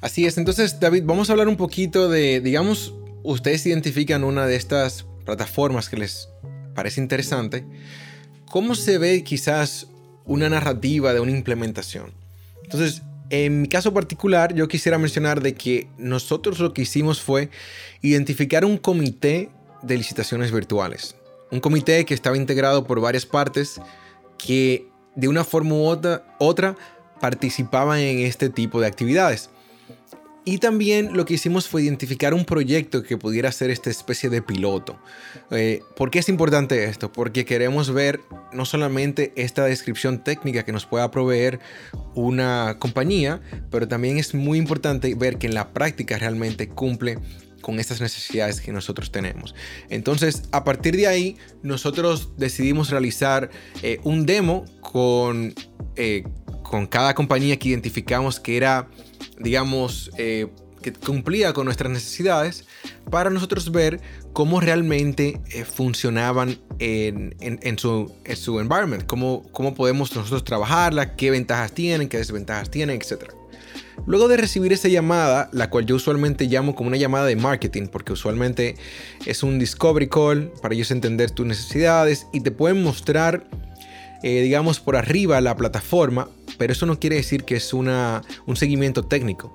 Así es, entonces David, vamos a hablar un poquito de, digamos, ustedes identifican una de estas plataformas que les parece interesante, ¿cómo se ve quizás una narrativa de una implementación? Entonces, en mi caso particular, yo quisiera mencionar de que nosotros lo que hicimos fue identificar un comité de licitaciones virtuales un comité que estaba integrado por varias partes que de una forma u otra, participaban en este tipo de actividades. Y también lo que hicimos fue identificar un proyecto que pudiera ser esta especie de piloto. Eh, ¿Por qué es importante esto? Porque queremos ver no solamente esta descripción técnica que nos pueda proveer una compañía, pero también es muy importante ver que en la práctica realmente cumple con estas necesidades que nosotros tenemos. Entonces, a partir de ahí, nosotros decidimos realizar eh, un demo con, eh, con cada compañía que identificamos que era, digamos, eh, que cumplía con nuestras necesidades para nosotros ver cómo realmente funcionaban en, en, su, en su environment, cómo, cómo podemos nosotros trabajarla, qué ventajas tienen, qué desventajas tienen, etcétera. Luego de recibir esa llamada, la cual yo usualmente llamo como una llamada de marketing, porque usualmente es un discovery call para ellos entender tus necesidades y te pueden mostrar, eh, digamos, por arriba la plataforma, pero eso no quiere decir que es una, un seguimiento técnico.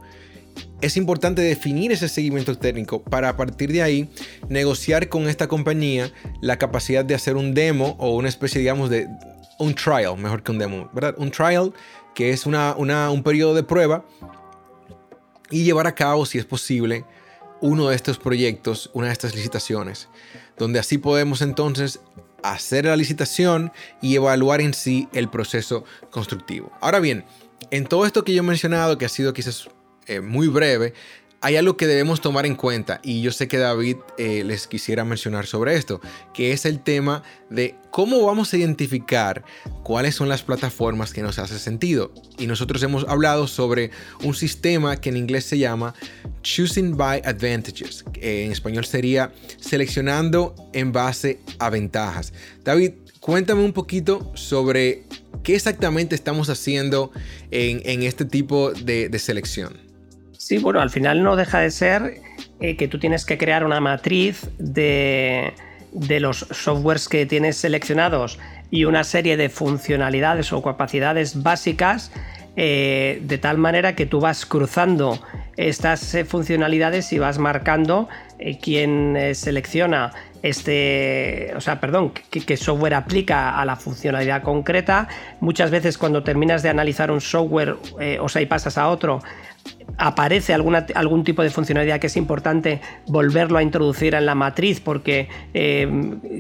Es importante definir ese seguimiento técnico para a partir de ahí negociar con esta compañía la capacidad de hacer un demo o una especie, digamos, de un trial, mejor que un demo, ¿verdad? Un trial que es una, un periodo de prueba y llevar a cabo, si es posible, uno de estos proyectos, una de estas licitaciones, donde así podemos entonces hacer la licitación y evaluar en sí el proceso constructivo. Ahora bien, en todo esto que yo he mencionado, que ha sido quizás eh, muy breve, hay algo que debemos tomar en cuenta y yo sé que David eh, les quisiera mencionar sobre esto, que es el tema de cómo vamos a identificar cuáles son las plataformas que nos hacen sentido. Y nosotros hemos hablado sobre un sistema que en inglés se llama Choosing by Advantages, que en español sería seleccionando en base a ventajas. David, cuéntame un poquito sobre qué exactamente estamos haciendo en, este tipo de selección. Sí, bueno, al final no deja de ser eh, que tú tienes que crear una matriz de, los softwares que tienes seleccionados y una serie de funcionalidades o capacidades básicas eh, de tal manera que tú vas cruzando estas eh, funcionalidades y vas marcando quién selecciona este, o sea, perdón, qué software aplica a la funcionalidad concreta. Muchas veces cuando terminas de analizar un software, o sea, y pasas a otro, aparece alguna, algún tipo de funcionalidad que es importante volverlo a introducir en la matriz porque eh,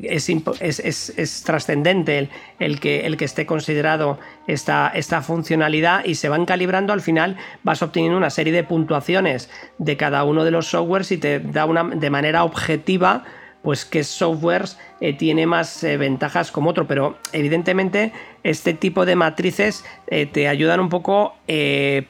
es, trascendente el, que, el que esté considerado esta, esta funcionalidad y se van calibrando al final vas obteniendo una serie de puntuaciones de cada uno de los softwares y te da una de manera objetiva pues qué softwares eh, tiene más eh, ventajas como otro, pero evidentemente este tipo de matrices eh, te ayudan un poco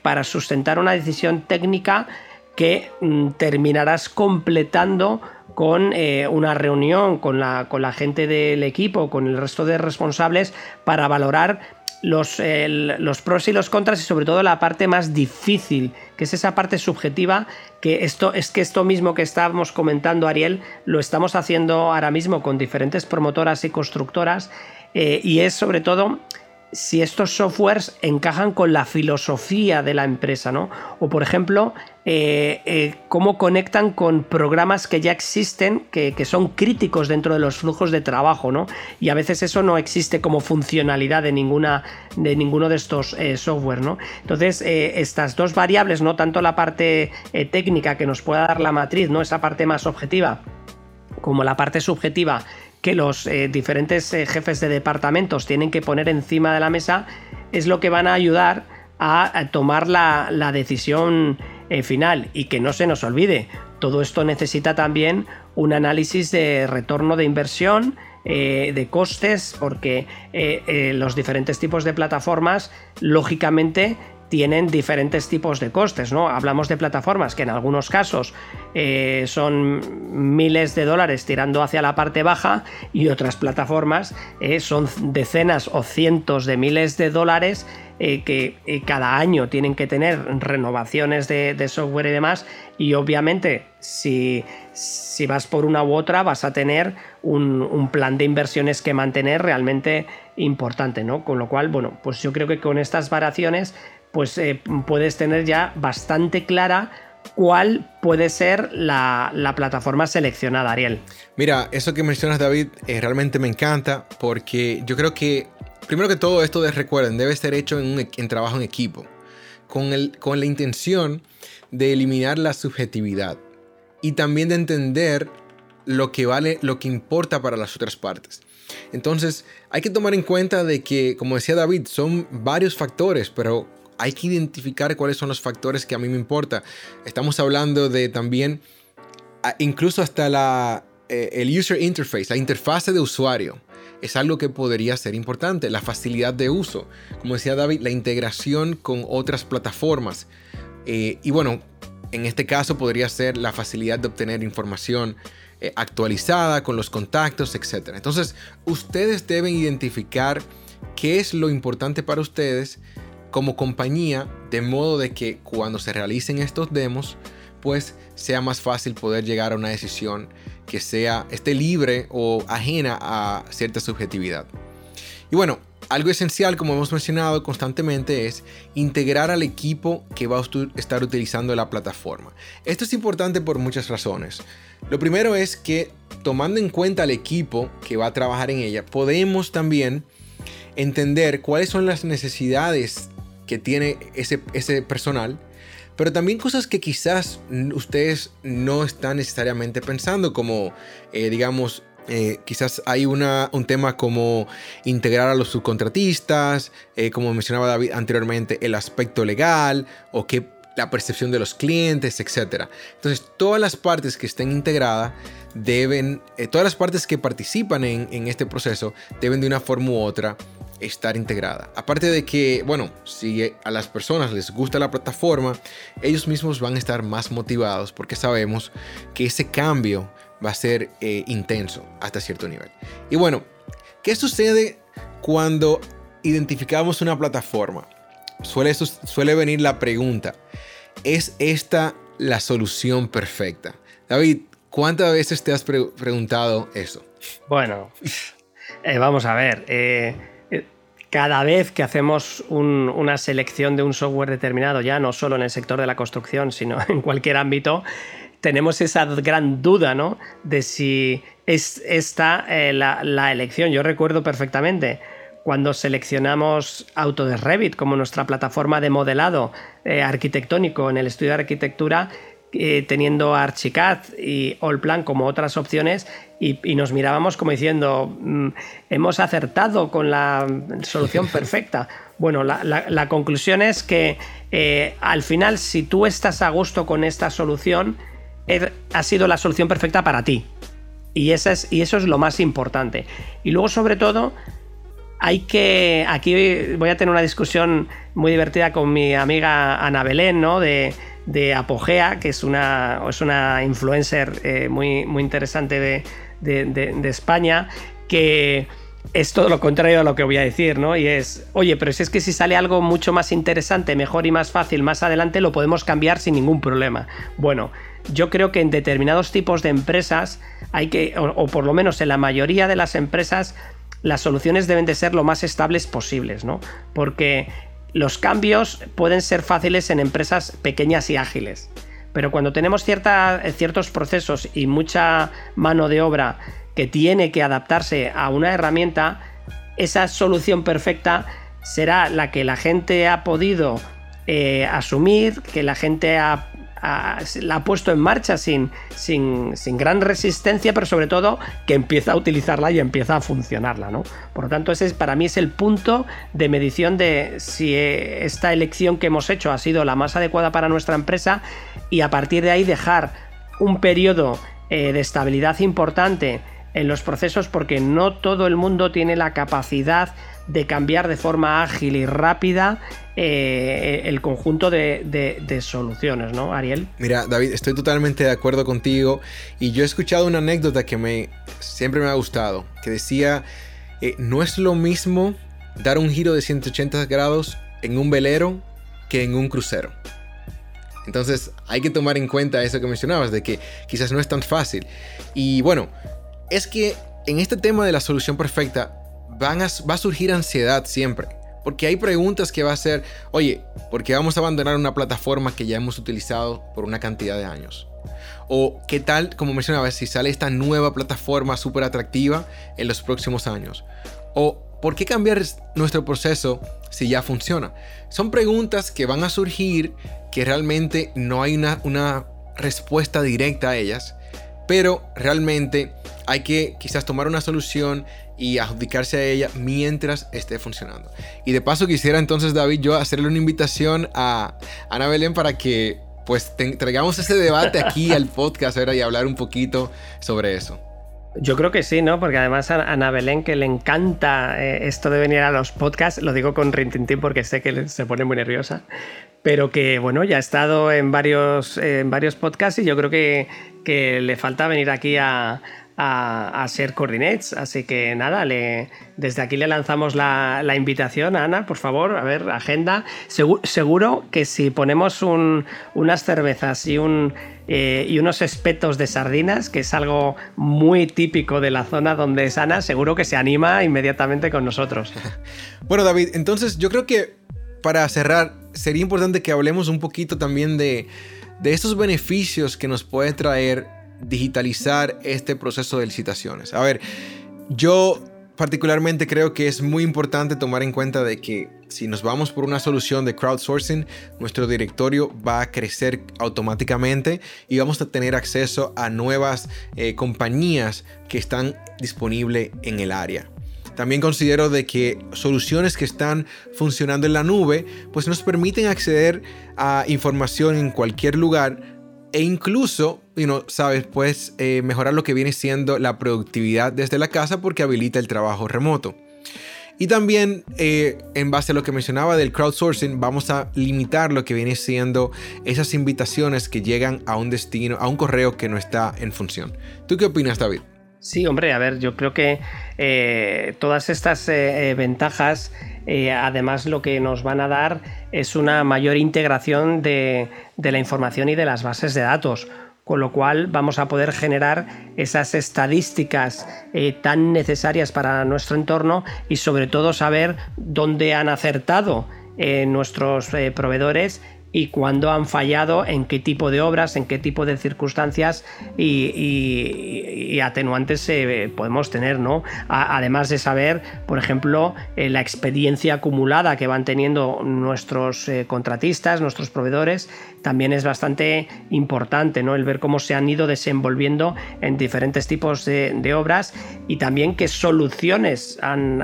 para sustentar una decisión técnica que mm, terminarás completando con una reunión con la, con la gente del equipo, con el resto de responsables, para valorar los, los, pros y los contras y sobre todo la parte más difícil, que es esa parte subjetiva, que esto es que esto mismo que estábamos comentando Ariel, lo estamos haciendo ahora mismo con diferentes promotoras y constructoras eh, y es sobre todo si estos softwares encajan con la filosofía de la empresa, ¿no? O por ejemplo, eh, eh, cómo conectan con programas que ya existen, que, son críticos dentro de los flujos de trabajo, ¿no? Y a veces eso no existe como funcionalidad de, ninguna, de ninguno de estos eh, software, ¿no? Entonces, estas dos variables, no tanto la parte técnica que nos pueda dar la matriz, ¿no? Esa parte más objetiva, como la parte subjetiva que los eh, diferentes eh, jefes de departamentos tienen que poner encima de la mesa es lo que van a ayudar a, tomar la, decisión eh, final. Y que no se nos olvide, todo esto necesita también un análisis de retorno de inversión, de costes, porque los diferentes tipos de plataformas, lógicamente, tienen diferentes tipos de costes, ¿no? Hablamos de plataformas que en algunos casos eh, son miles de dólares tirando hacia la parte baja y otras plataformas eh, son decenas o cientos de miles de dólares eh, que cada año tienen que tener renovaciones de, software y demás y obviamente si, si, vas por una u otra vas a tener un, un, plan de inversiones que mantener realmente importante, ¿no? Con lo cual, bueno, pues yo creo que con estas variaciones pues eh, puedes tener ya bastante clara cuál puede ser la, plataforma seleccionada, Ariel. Mira, eso que mencionas, David, eh, realmente me encanta porque yo creo que, primero que todo, esto de recuerden, debe ser hecho en, en trabajo en equipo, con, el, con la intención de eliminar la subjetividad y también de entender lo que vale, lo que importa para las otras partes. Entonces, hay que tomar en cuenta de que, como decía David, son varios factores, pero hay que identificar cuáles son los factores que a mí me importa. Estamos hablando de también, incluso hasta la, eh, el user interface, la interfase de usuario. Es algo que podría ser importante, la facilidad de uso. Como decía David, la integración con otras plataformas. Eh, y bueno, en este caso podría ser la facilidad de obtener información eh, actualizada con los contactos, etc. Entonces, ustedes deben identificar qué es lo importante para ustedes como compañía, de modo de que cuando se realicen estos demos, pues sea más fácil poder llegar a una decisión que sea esté libre o ajena a cierta subjetividad. Y bueno, algo esencial, como hemos mencionado constantemente, es integrar al equipo que va a estar utilizando la plataforma. Esto es importante por muchas razones. Lo primero es que tomando en cuenta al equipo que va a trabajar en ella, podemos también entender cuáles son las necesidades que tiene ese, ese personal, pero también cosas que quizás ustedes no están necesariamente pensando, como eh, digamos, eh, quizás hay una, un tema como integrar a los subcontratistas, eh, como mencionaba David anteriormente, el aspecto legal, o qué, la percepción de los clientes, etc. Entonces, todas las partes que estén integradas deben, todas las partes que participan en, en este proceso deben de una forma u otra estar integrada. Aparte de que, bueno, si a las personas les gusta la plataforma, ellos mismos van a estar más motivados porque sabemos que ese cambio va a ser eh, intenso hasta cierto nivel. Y bueno, ¿qué sucede cuando identificamos una plataforma? Suele, suele venir la pregunta, ¿es esta la solución perfecta? David, ¿cuántas veces te has preguntado eso? Bueno, eh, vamos a ver. Eh, cada vez que hacemos una selección de un software determinado, ya no solo en el sector de la construcción, sino en cualquier ámbito, tenemos esa gran duda, ¿no? De si es esta eh, la, elección. Yo recuerdo perfectamente cuando seleccionamos Autodesk Revit como nuestra plataforma de modelado eh, arquitectónico en el estudio de arquitectura, eh, teniendo Archicad y Allplan como otras opciones y, nos mirábamos como diciendo mm, hemos acertado con la solución perfecta. Bueno, la, conclusión es que eh, al final si tú estás a gusto con esta solución, er, ha sido la solución perfecta para ti. Y, es, y eso es lo más importante. Y luego sobre todo hay que. Aquí voy a tener una discusión muy divertida con mi amiga Ana Belén, ¿no? De, de Apogea, que es una, es una influencer eh, muy, muy interesante de, España, que es todo lo contrario a lo que voy a decir, ¿no? Y es, oye, pero si es que si sale algo mucho más interesante, mejor y más fácil más adelante, lo podemos cambiar sin ningún problema. Bueno, yo creo que en determinados tipos de empresas hay que, o por lo menos en la mayoría de las empresas, las soluciones deben de ser lo más estables posibles, ¿no? Porque los cambios pueden ser fáciles en empresas pequeñas y ágiles, pero cuando tenemos ciertos procesos y mucha mano de obra que tiene que adaptarse a una herramienta, esa solución perfecta será la que la gente ha podido eh, asumir, que la gente ha la ha puesto en marcha sin, sin, gran resistencia, pero sobre todo que empieza a utilizarla y empieza a funcionarla, ¿no? Por lo tanto, ese para mí es el punto de medición de si esta elección que hemos hecho ha sido la más adecuada para nuestra empresa y a partir de ahí dejar un periodo eh, de estabilidad importante en los procesos porque no todo el mundo tiene la capacidad de cambiar de forma ágil y rápida eh, el conjunto de, soluciones, ¿no, Ariel? Mira, David, estoy totalmente de acuerdo contigo y yo he escuchado una anécdota que me, siempre me ha gustado, que decía, eh, no es lo mismo dar un giro de 180 grados en un velero que en un crucero. Entonces hay que tomar en cuenta eso que mencionabas, de que quizás no es tan fácil. Y bueno, es que en este tema de la solución perfecta van va a surgir ansiedad siempre. Porque hay preguntas que va a ser, oye, ¿por qué vamos a abandonar una plataforma que ya hemos utilizado por una cantidad de años? O qué tal, como mencionaba, si sale esta nueva plataforma súper atractiva en los próximos años. O ¿por qué cambiar nuestro proceso si ya funciona? Son preguntas que van a surgir que realmente no hay una, una respuesta directa a ellas, pero realmente hay que quizás tomar una solución y adjudicarse a ella mientras esté funcionando. Y de paso quisiera entonces, David, yo hacerle una invitación a Ana Belén para que pues traigamos ese debate aquí al podcast y hablar un poquito sobre eso. Yo creo que sí, ¿no? Porque además a Ana Belén, que le encanta eh, esto de venir a los podcasts, lo digo con rintintín porque sé que se pone muy nerviosa, pero que bueno, ya ha estado en varios, en varios podcasts y yo creo que, que le falta venir aquí a, a, ser coordinates. Así que nada, desde aquí le lanzamos la, invitación a Ana, por favor, a ver, agenda. Seguro, que si ponemos unas cervezas eh, y unos espetos de sardinas, que es algo muy típico de la zona donde es Ana, seguro que se anima inmediatamente con nosotros. Bueno, David, entonces yo creo que para cerrar, sería importante que hablemos un poquito también de, de estos beneficios que nos puede traer digitalizar este proceso de licitaciones. A ver, yo particularmente creo que es muy importante tomar en cuenta de que si nos vamos por una solución de crowdsourcing, nuestro directorio va a crecer automáticamente y vamos a tener acceso a nuevas eh, compañías que están disponibles en el área. También considero de que soluciones que están funcionando en la nube, pues nos permiten acceder a información en cualquier lugar e incluso, you sabes, puedes eh, mejorar lo que viene siendo la productividad desde la casa porque habilita el trabajo remoto. Y también, eh, en base a lo que mencionaba del crowdsourcing, vamos a limitar lo que viene siendo esas invitaciones que llegan a un destino, a un correo que no está en función. ¿Tú qué opinas, David? Sí, hombre, a ver, yo creo que eh, todas estas ventajas, además lo que nos van a dar es una mayor integración de la información y de las bases de datos con lo cual vamos a poder generar esas estadísticas eh, tan necesarias para nuestro entorno y sobre todo saber dónde han acertado eh, nuestros eh, proveedores y cuándo han fallado, en qué tipo de obras, en qué tipo de circunstancias y, atenuantes eh, podemos tener, ¿no? además de saber, por ejemplo, eh, la experiencia acumulada que van teniendo nuestros eh, contratistas, nuestros proveedores, también es bastante importante, ¿no? El ver cómo se han ido desenvolviendo en diferentes tipos de, obras y también qué soluciones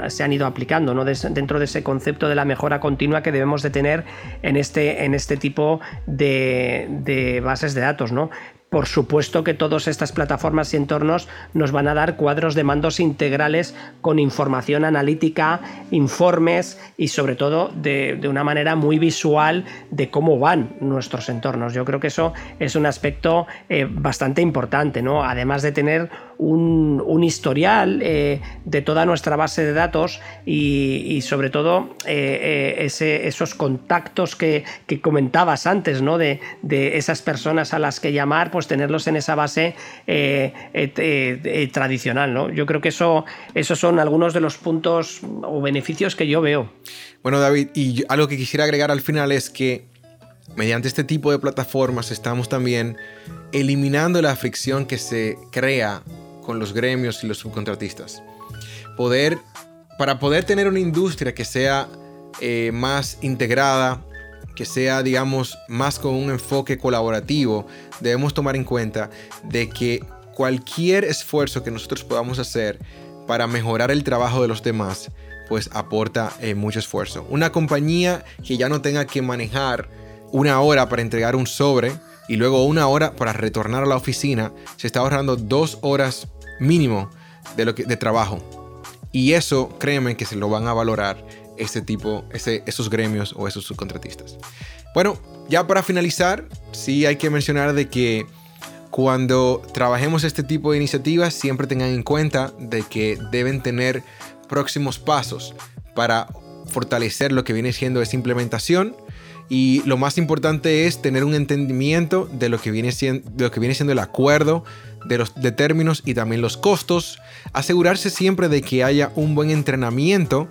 se han ido aplicando, ¿no? dentro de ese concepto de la mejora continua que debemos de tener en este, en este este tipo de, bases de datos, ¿no? Por supuesto que todas estas plataformas y entornos nos van a dar cuadros de mandos integrales con información analítica, informes y sobre todo de, una manera muy visual de cómo van nuestros entornos. Yo creo que eso es un aspecto eh, bastante importante, ¿no? Además de tener un, historial eh, de toda nuestra base de datos y, sobre todo eh, esos contactos que, comentabas antes, ¿no? De, de esas personas a las que llamar, pues tenerlos en esa base eh, eh, eh, tradicional. ¿no? Yo creo que eso, esos son algunos de los puntos o beneficios que yo veo. Bueno, David, y algo que quisiera agregar al final es que mediante este tipo de plataformas estamos también eliminando la fricción que se crea con los gremios y los subcontratistas. Poder, para poder tener una industria que sea más integrada, que sea, digamos, más con un enfoque colaborativo, debemos tomar en cuenta de que cualquier esfuerzo que nosotros podamos hacer para mejorar el trabajo de los demás, pues aporta eh, mucho esfuerzo. Una compañía que ya no tenga que manejar una hora para entregar un sobre y luego una hora para retornar a la oficina, se está ahorrando dos horas mínimo de, lo que, de trabajo. Y eso, créeme que se lo van a valorar ese tipo, ese, esos gremios o esos subcontratistas. Bueno, ya para finalizar, sí hay que mencionar de que cuando trabajemos este tipo de iniciativas, siempre tengan en cuenta de que deben tener próximos pasos para fortalecer lo que viene siendo esa implementación. Y lo más importante es tener un entendimiento de lo que viene siendo, de lo que viene siendo el acuerdo, de los de términos y también los costos. Asegurarse siempre de que haya un buen entrenamiento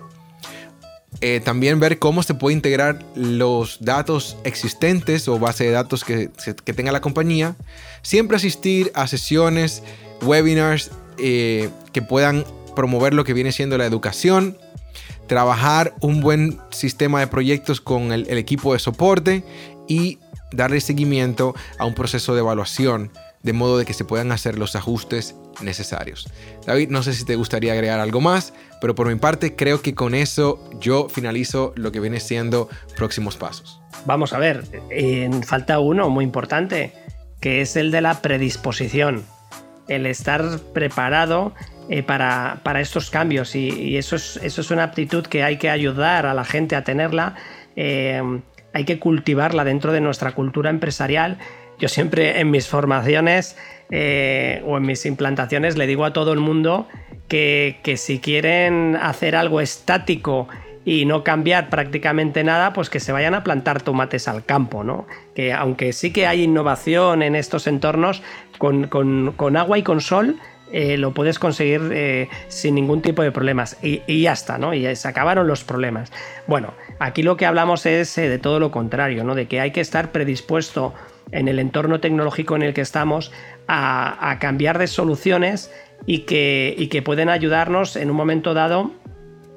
eh, también ver cómo se puede integrar los datos existentes o base de datos que, tenga la compañía. Siempre asistir a sesiones, webinars eh, que puedan promover lo que viene siendo la educación. Trabajar un buen sistema de proyectos con el equipo de soporte y darle seguimiento a un proceso de evaluación de modo de que se puedan hacer los ajustes necesarios. David, no sé si te gustaría agregar algo más, pero por mi parte creo que con eso yo finalizo lo que viene siendo próximos pasos. Vamos a ver, falta uno muy importante, que es el de la predisposición, el estar preparado eh, para, estos cambios y, eso, es, eso es una aptitud que hay que ayudar a la gente a tenerla, eh, hay que cultivarla dentro de nuestra cultura empresarial. Yo siempre en mis formaciones eh, o en mis implantaciones le digo a todo el mundo que, si quieren hacer algo estático y no cambiar prácticamente nada, pues que se vayan a plantar tomates al campo, ¿no? Que aunque sí que hay innovación en estos entornos, con, agua y con sol eh, lo puedes conseguir eh, sin ningún tipo de problemas. Y, y, ya está, ¿no? Y se acabaron los problemas. Bueno, aquí lo que hablamos es de todo lo contrario, ¿no? De que hay que estar predispuesto en el entorno tecnológico en el que estamos a, cambiar de soluciones y que, que pueden ayudarnos en un momento dado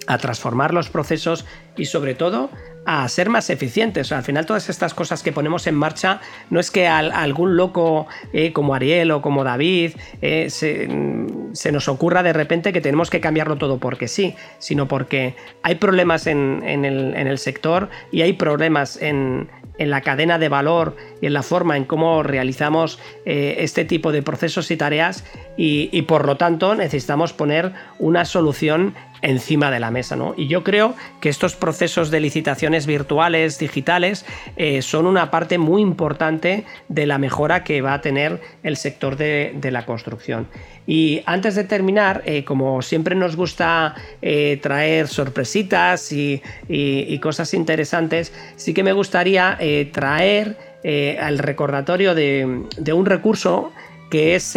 a transformar los procesos y sobre todo a ser más eficientes. al final todas estas cosas que ponemos en marcha no es que a, algún loco eh, como Ariel o como David eh, se, nos ocurra de repente que tenemos que cambiarlo todo porque sí, sino porque hay problemas en, el, sector y hay problemas en, la cadena de valor y en la forma en cómo realizamos eh, este tipo de procesos y tareas y, y, por lo tanto necesitamos poner una solución encima de la mesa. ¿no? Y yo creo que estos procesos de licitaciones virtuales, digitales, eh, son una parte muy importante de la mejora que va a tener el sector de, la construcción. Y antes de terminar, eh, como siempre nos gusta traer sorpresitas y, cosas interesantes, sí que me gustaría traer al recordatorio de, un recurso que es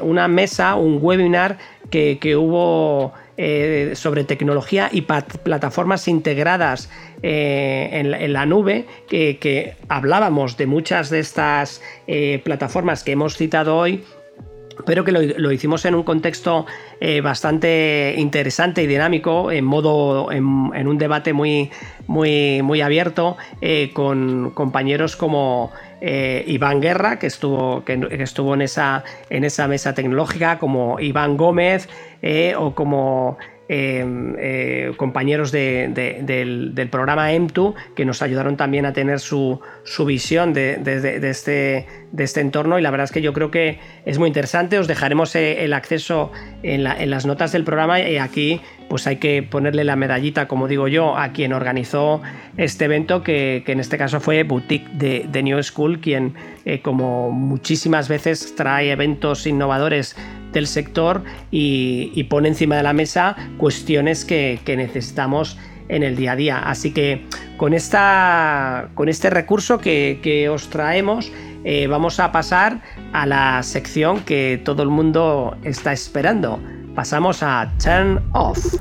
una mesa, un webinar que, que hubo eh, sobre tecnología y plataformas integradas eh, en, la nube, que, hablábamos de muchas de estas eh, plataformas que hemos citado hoy pero que lo, hicimos en un contexto bastante interesante y dinámico, en modo, en, un debate muy, muy, muy abierto, con compañeros como Iván Guerra, que estuvo, que, estuvo en, esa, en esa mesa tecnológica, como Iván Gómez, eh, o como em, eh, compañeros del, programa M2 que nos ayudaron también a tener su, visión de, este, de, este, entorno. Y la verdad es que yo creo que es muy interesante, os dejaremos eh, el acceso en, las notas del programa y aquí pues hay que ponerle la medallita, como digo yo, a quien organizó este evento, que, en este caso fue Boutique de, New School, quien como muchísimas veces trae eventos innovadores del sector y, pone encima de la mesa cuestiones que, necesitamos en el día a día. Así que con, esta, con este recurso que, os traemos, eh, vamos a pasar a la sección que todo el mundo está esperando. Pasamos a Turn Off.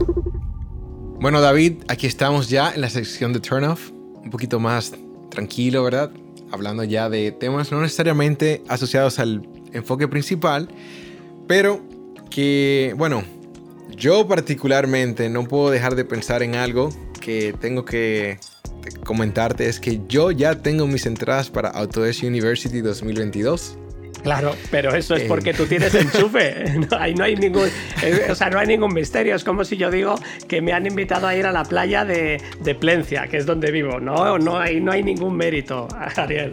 Bueno, David, aquí estamos ya en la sección de Turn Off, un poquito más tranquilo, ¿verdad? Hablando ya de temas no necesariamente asociados al enfoque principal, pero que, bueno, yo particularmente no puedo dejar de pensar en algo que tengo que comentarte, es que yo ya tengo mis entradas para Autodesk University 2022. Claro, pero eso es porque tú tienes enchufe. No, ahí no hay ningún, eh, o sea, no hay ningún misterio. Es como si yo digo que me han invitado a ir a la playa de, de Plencia, que es donde vivo. No, no hay, no hay ningún mérito, Ariel.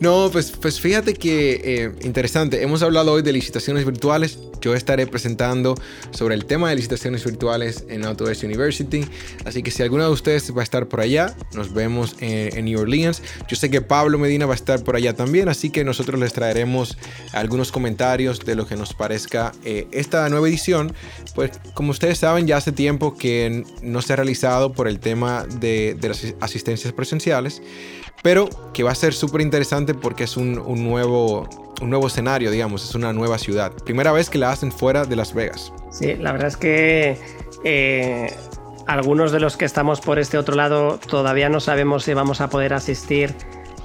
no, pues, pues fíjate que eh, interesante. Hemos hablado hoy de licitaciones virtuales. Yo estaré presentando sobre el tema de licitaciones virtuales en Autodesk University. Así que si alguno de ustedes va a estar por allá, nos vemos en, en New Orleans. Yo sé que Pablo Medina va a estar por allá también, así que nos nosotros les traeremos algunos comentarios de lo que nos parezca eh, esta nueva edición. Pues como ustedes saben, ya hace tiempo que no se ha realizado por el tema de, las asistencias presenciales, pero que va a ser súper interesante porque es un, nuevo, un nuevo escenario, digamos, es una nueva ciudad. Primera vez que la hacen fuera de Las Vegas. Sí, la verdad es que... Eh, algunos de los que estamos por este otro lado todavía no sabemos si vamos a poder asistir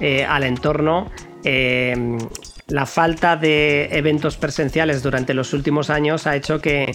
eh, al entorno eh, la falta de eventos presenciales durante los últimos años ha hecho que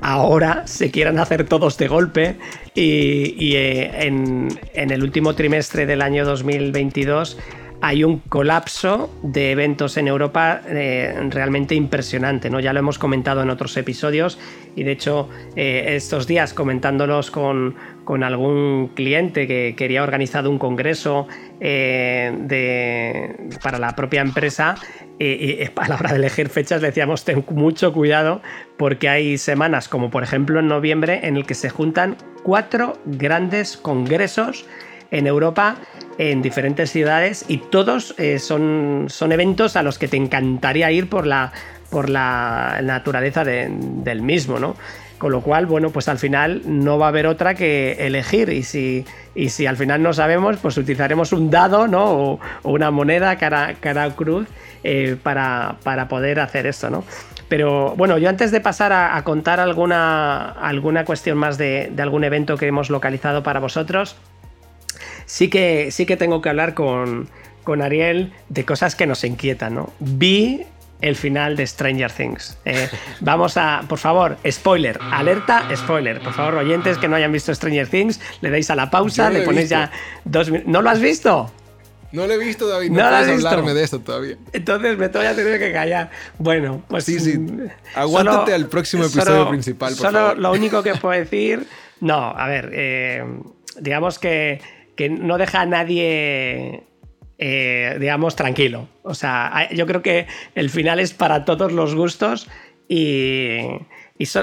ahora se quieran hacer todos de golpe y, eh, en, el último trimestre del año 2022 hay un colapso de eventos en Europa eh, realmente impresionante, ¿no? Ya lo hemos comentado en otros episodios y de hecho estos días comentándolos con, con algún cliente que quería organizar un congreso eh, de, para la propia empresa y, a la hora de elegir fechas decíamos ten mucho cuidado porque hay semanas como por ejemplo en noviembre en el que se juntan cuatro grandes congresos en Europa en diferentes ciudades y todos eh, son, son eventos a los que te encantaría ir por la, por la naturaleza del mismo, ¿no? Con lo cual, bueno, pues al final no va a haber otra que elegir. Y si, y si al final no sabemos, pues utilizaremos un dado, ¿no? O, una moneda cara, cara cruz eh, para, poder hacer esto, ¿no? Pero bueno, yo antes de pasar a, contar alguna, alguna cuestión más de, algún evento que hemos localizado para vosotros, sí que, sí que tengo que hablar con, con Ariel de cosas que nos inquietan, ¿no? Vi el final de Stranger Things. Eh, vamos a, por favor, spoiler, alerta, spoiler. Por favor, oyentes que no hayan visto Stranger Things, le dais a la pausa, le ponéis ya dos minutos. ¿No lo has visto? No lo he visto, David. No, puedes hablarme de eso todavía. Entonces me voy a tener que callar. Bueno, pues sí, sí. Mm, Aguántate al próximo episodio principal, por solo lo único que puedo decir. No, a ver, eh, digamos que, que no deja a nadie eh, digamos, tranquilo. O sea, yo creo que el final es para todos los gustos y,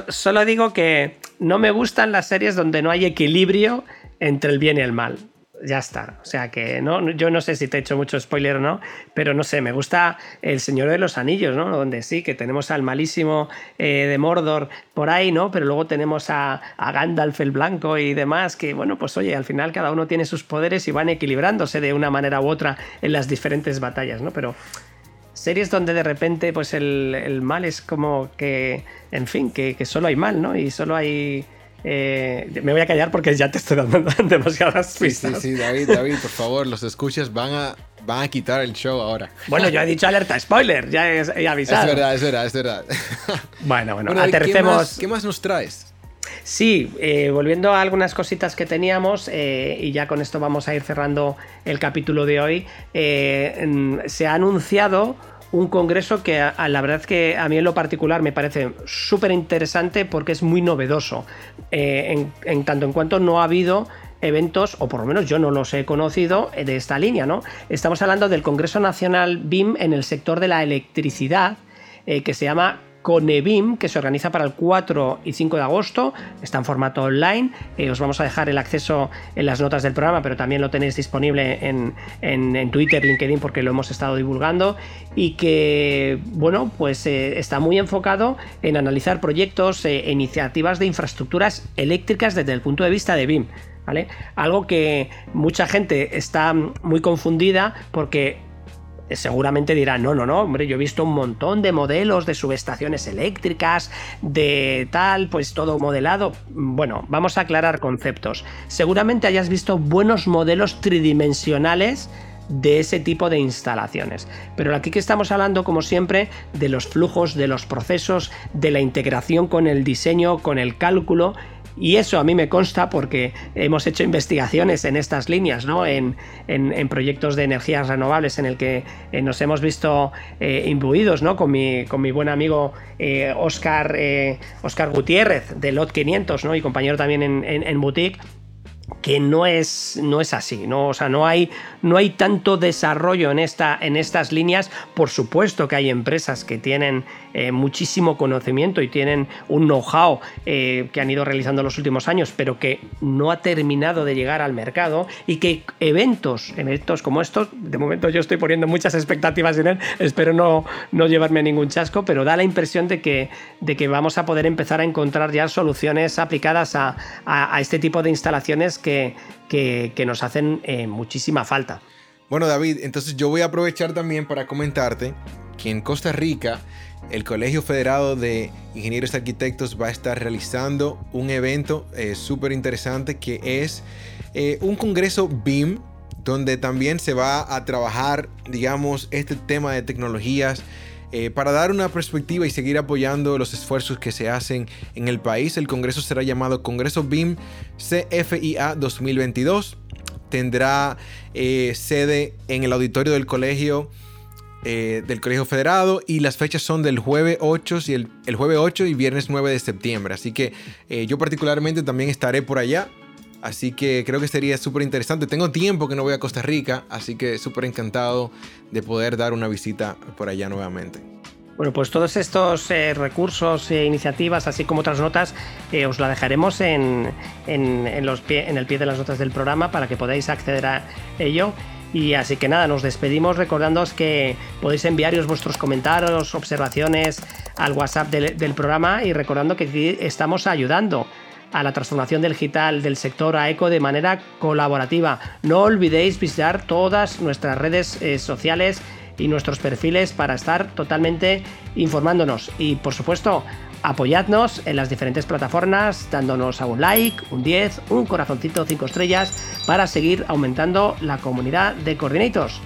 solo digo que no me gustan las series donde no hay equilibrio entre el bien y el mal ya está. O sea que no, yo no sé si te he hecho mucho spoiler o no, pero no sé, me gusta El Señor de los Anillos, ¿no? Donde sí, que tenemos al malísimo eh, de Mordor por ahí, ¿no? Pero luego tenemos a, Gandalf el Blanco y demás, que bueno, pues oye, al final cada uno tiene sus poderes y van equilibrándose de una manera u otra en las diferentes batallas, ¿no? Pero series donde de repente pues el, mal es como que, en fin, que, que solo hay mal, ¿no? Y solo hay eh, me voy a callar porque ya te estoy dando demasiadas pistas. Sí, sí, David, David, por favor, los escuchas van a, van a quitar el show ahora. Bueno, yo he dicho alerta spoiler, ya he, avisado. Es verdad, es verdad, es verdad. Bueno, bueno, atercemos. ¿qué más, nos traes? Sí, eh, volviendo a algunas cositas que teníamos, eh, y ya con esto vamos a ir cerrando el capítulo de hoy, se ha anunciado un congreso que a, la verdad que a mí en lo particular me parece súper interesante porque es muy novedoso. Eh, en, tanto en cuanto no ha habido eventos, o por lo menos yo no los he conocido, eh, de esta línea, ¿no? Estamos hablando del Congreso Nacional BIM en el sector de la electricidad, eh, que se llama Conevim, que se organiza para el 4 y 5 de agosto. Está en formato online. Eh, os vamos a dejar el acceso en las notas del programa, pero también lo tenéis disponible en, Twitter, LinkedIn, porque lo hemos estado divulgando. Y que, bueno, pues eh, está muy enfocado en analizar proyectos e iniciativas de infraestructuras eléctricas desde el punto de vista de BIM. ¿Vale? Algo que mucha gente está muy confundida porque seguramente dirán, no, no, no, hombre, yo he visto un montón de modelos de subestaciones eléctricas, de tal, pues todo modelado. Bueno, vamos a aclarar conceptos. Seguramente hayas visto buenos modelos tridimensionales de ese tipo de instalaciones. Pero aquí que estamos hablando, como siempre, de los flujos, de los procesos, de la integración con el diseño, con el cálculo y eso a mí me consta porque hemos hecho investigaciones en estas líneas, ¿no? en, proyectos de energías renovables en el que eh, nos hemos visto eh, imbuidos ¿no? con, mi, con mi buen amigo Oscar, eh, Oscar Gutiérrez de LOT 500 ¿no? y compañero también en, en Boutique que no es, no es así, ¿no? O sea, no hay, no hay tanto desarrollo en, esta, en estas líneas. Por supuesto que hay empresas que tienen eh, muchísimo conocimiento y tienen un know-how eh, que han ido realizando los últimos años, pero que no ha terminado de llegar al mercado y que eventos, eventos como estos, de momento yo estoy poniendo muchas expectativas en él, espero no, no llevarme ningún chasco, pero da la impresión de que, de que vamos a poder empezar a encontrar ya soluciones aplicadas a, a este tipo de instalaciones que que, nos hacen eh, muchísima falta. Bueno, David, entonces yo voy a aprovechar también para comentarte que en Costa Rica el Colegio Federado de Ingenieros Arquitectos va a estar realizando un evento eh, súper interesante que es eh, un congreso BIM donde también se va a trabajar, digamos, este tema de tecnologías eh, para dar una perspectiva y seguir apoyando los esfuerzos que se hacen en el país, el Congreso será llamado Congreso BIM CFIA 2022. Tendrá eh, sede en el auditorio del colegio. Eh, del Colegio Federado y las fechas son del jueves 8 y el, jueves 8 y viernes 9 de septiembre. Así que yo particularmente también estaré por allá. Así que creo que sería súper interesante. Tengo tiempo que no voy a Costa Rica, así que súper encantado de poder dar una visita por allá nuevamente. Bueno, pues todos estos eh, recursos e iniciativas, así como otras notas, eh, os la dejaremos en, en el pie de las notas del programa para que podáis acceder a ello. Y así que nada, nos despedimos recordándoos que podéis enviaros vuestros comentarios, observaciones al WhatsApp del programa y recordando que estamos ayudando a la transformación digital del sector AECO de manera colaborativa. No olvidéis visitar todas nuestras redes eh, sociales y nuestros perfiles para estar totalmente informándonos. Y por supuesto, apoyadnos en las diferentes plataformas dándonos a un like, un 10, un corazoncito 5 estrellas para seguir aumentando la comunidad de coordinators.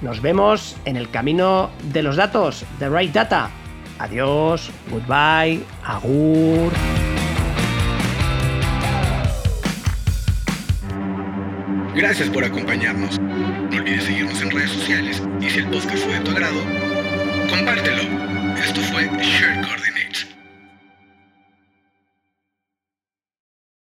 Nos vemos en el camino de los datos, The Right Data. Adiós, goodbye, agur. Gracias por acompañarnos. No olvides seguirnos en redes sociales y si el podcast fue de tu agrado, compártelo. Esto fue Share Coordinates.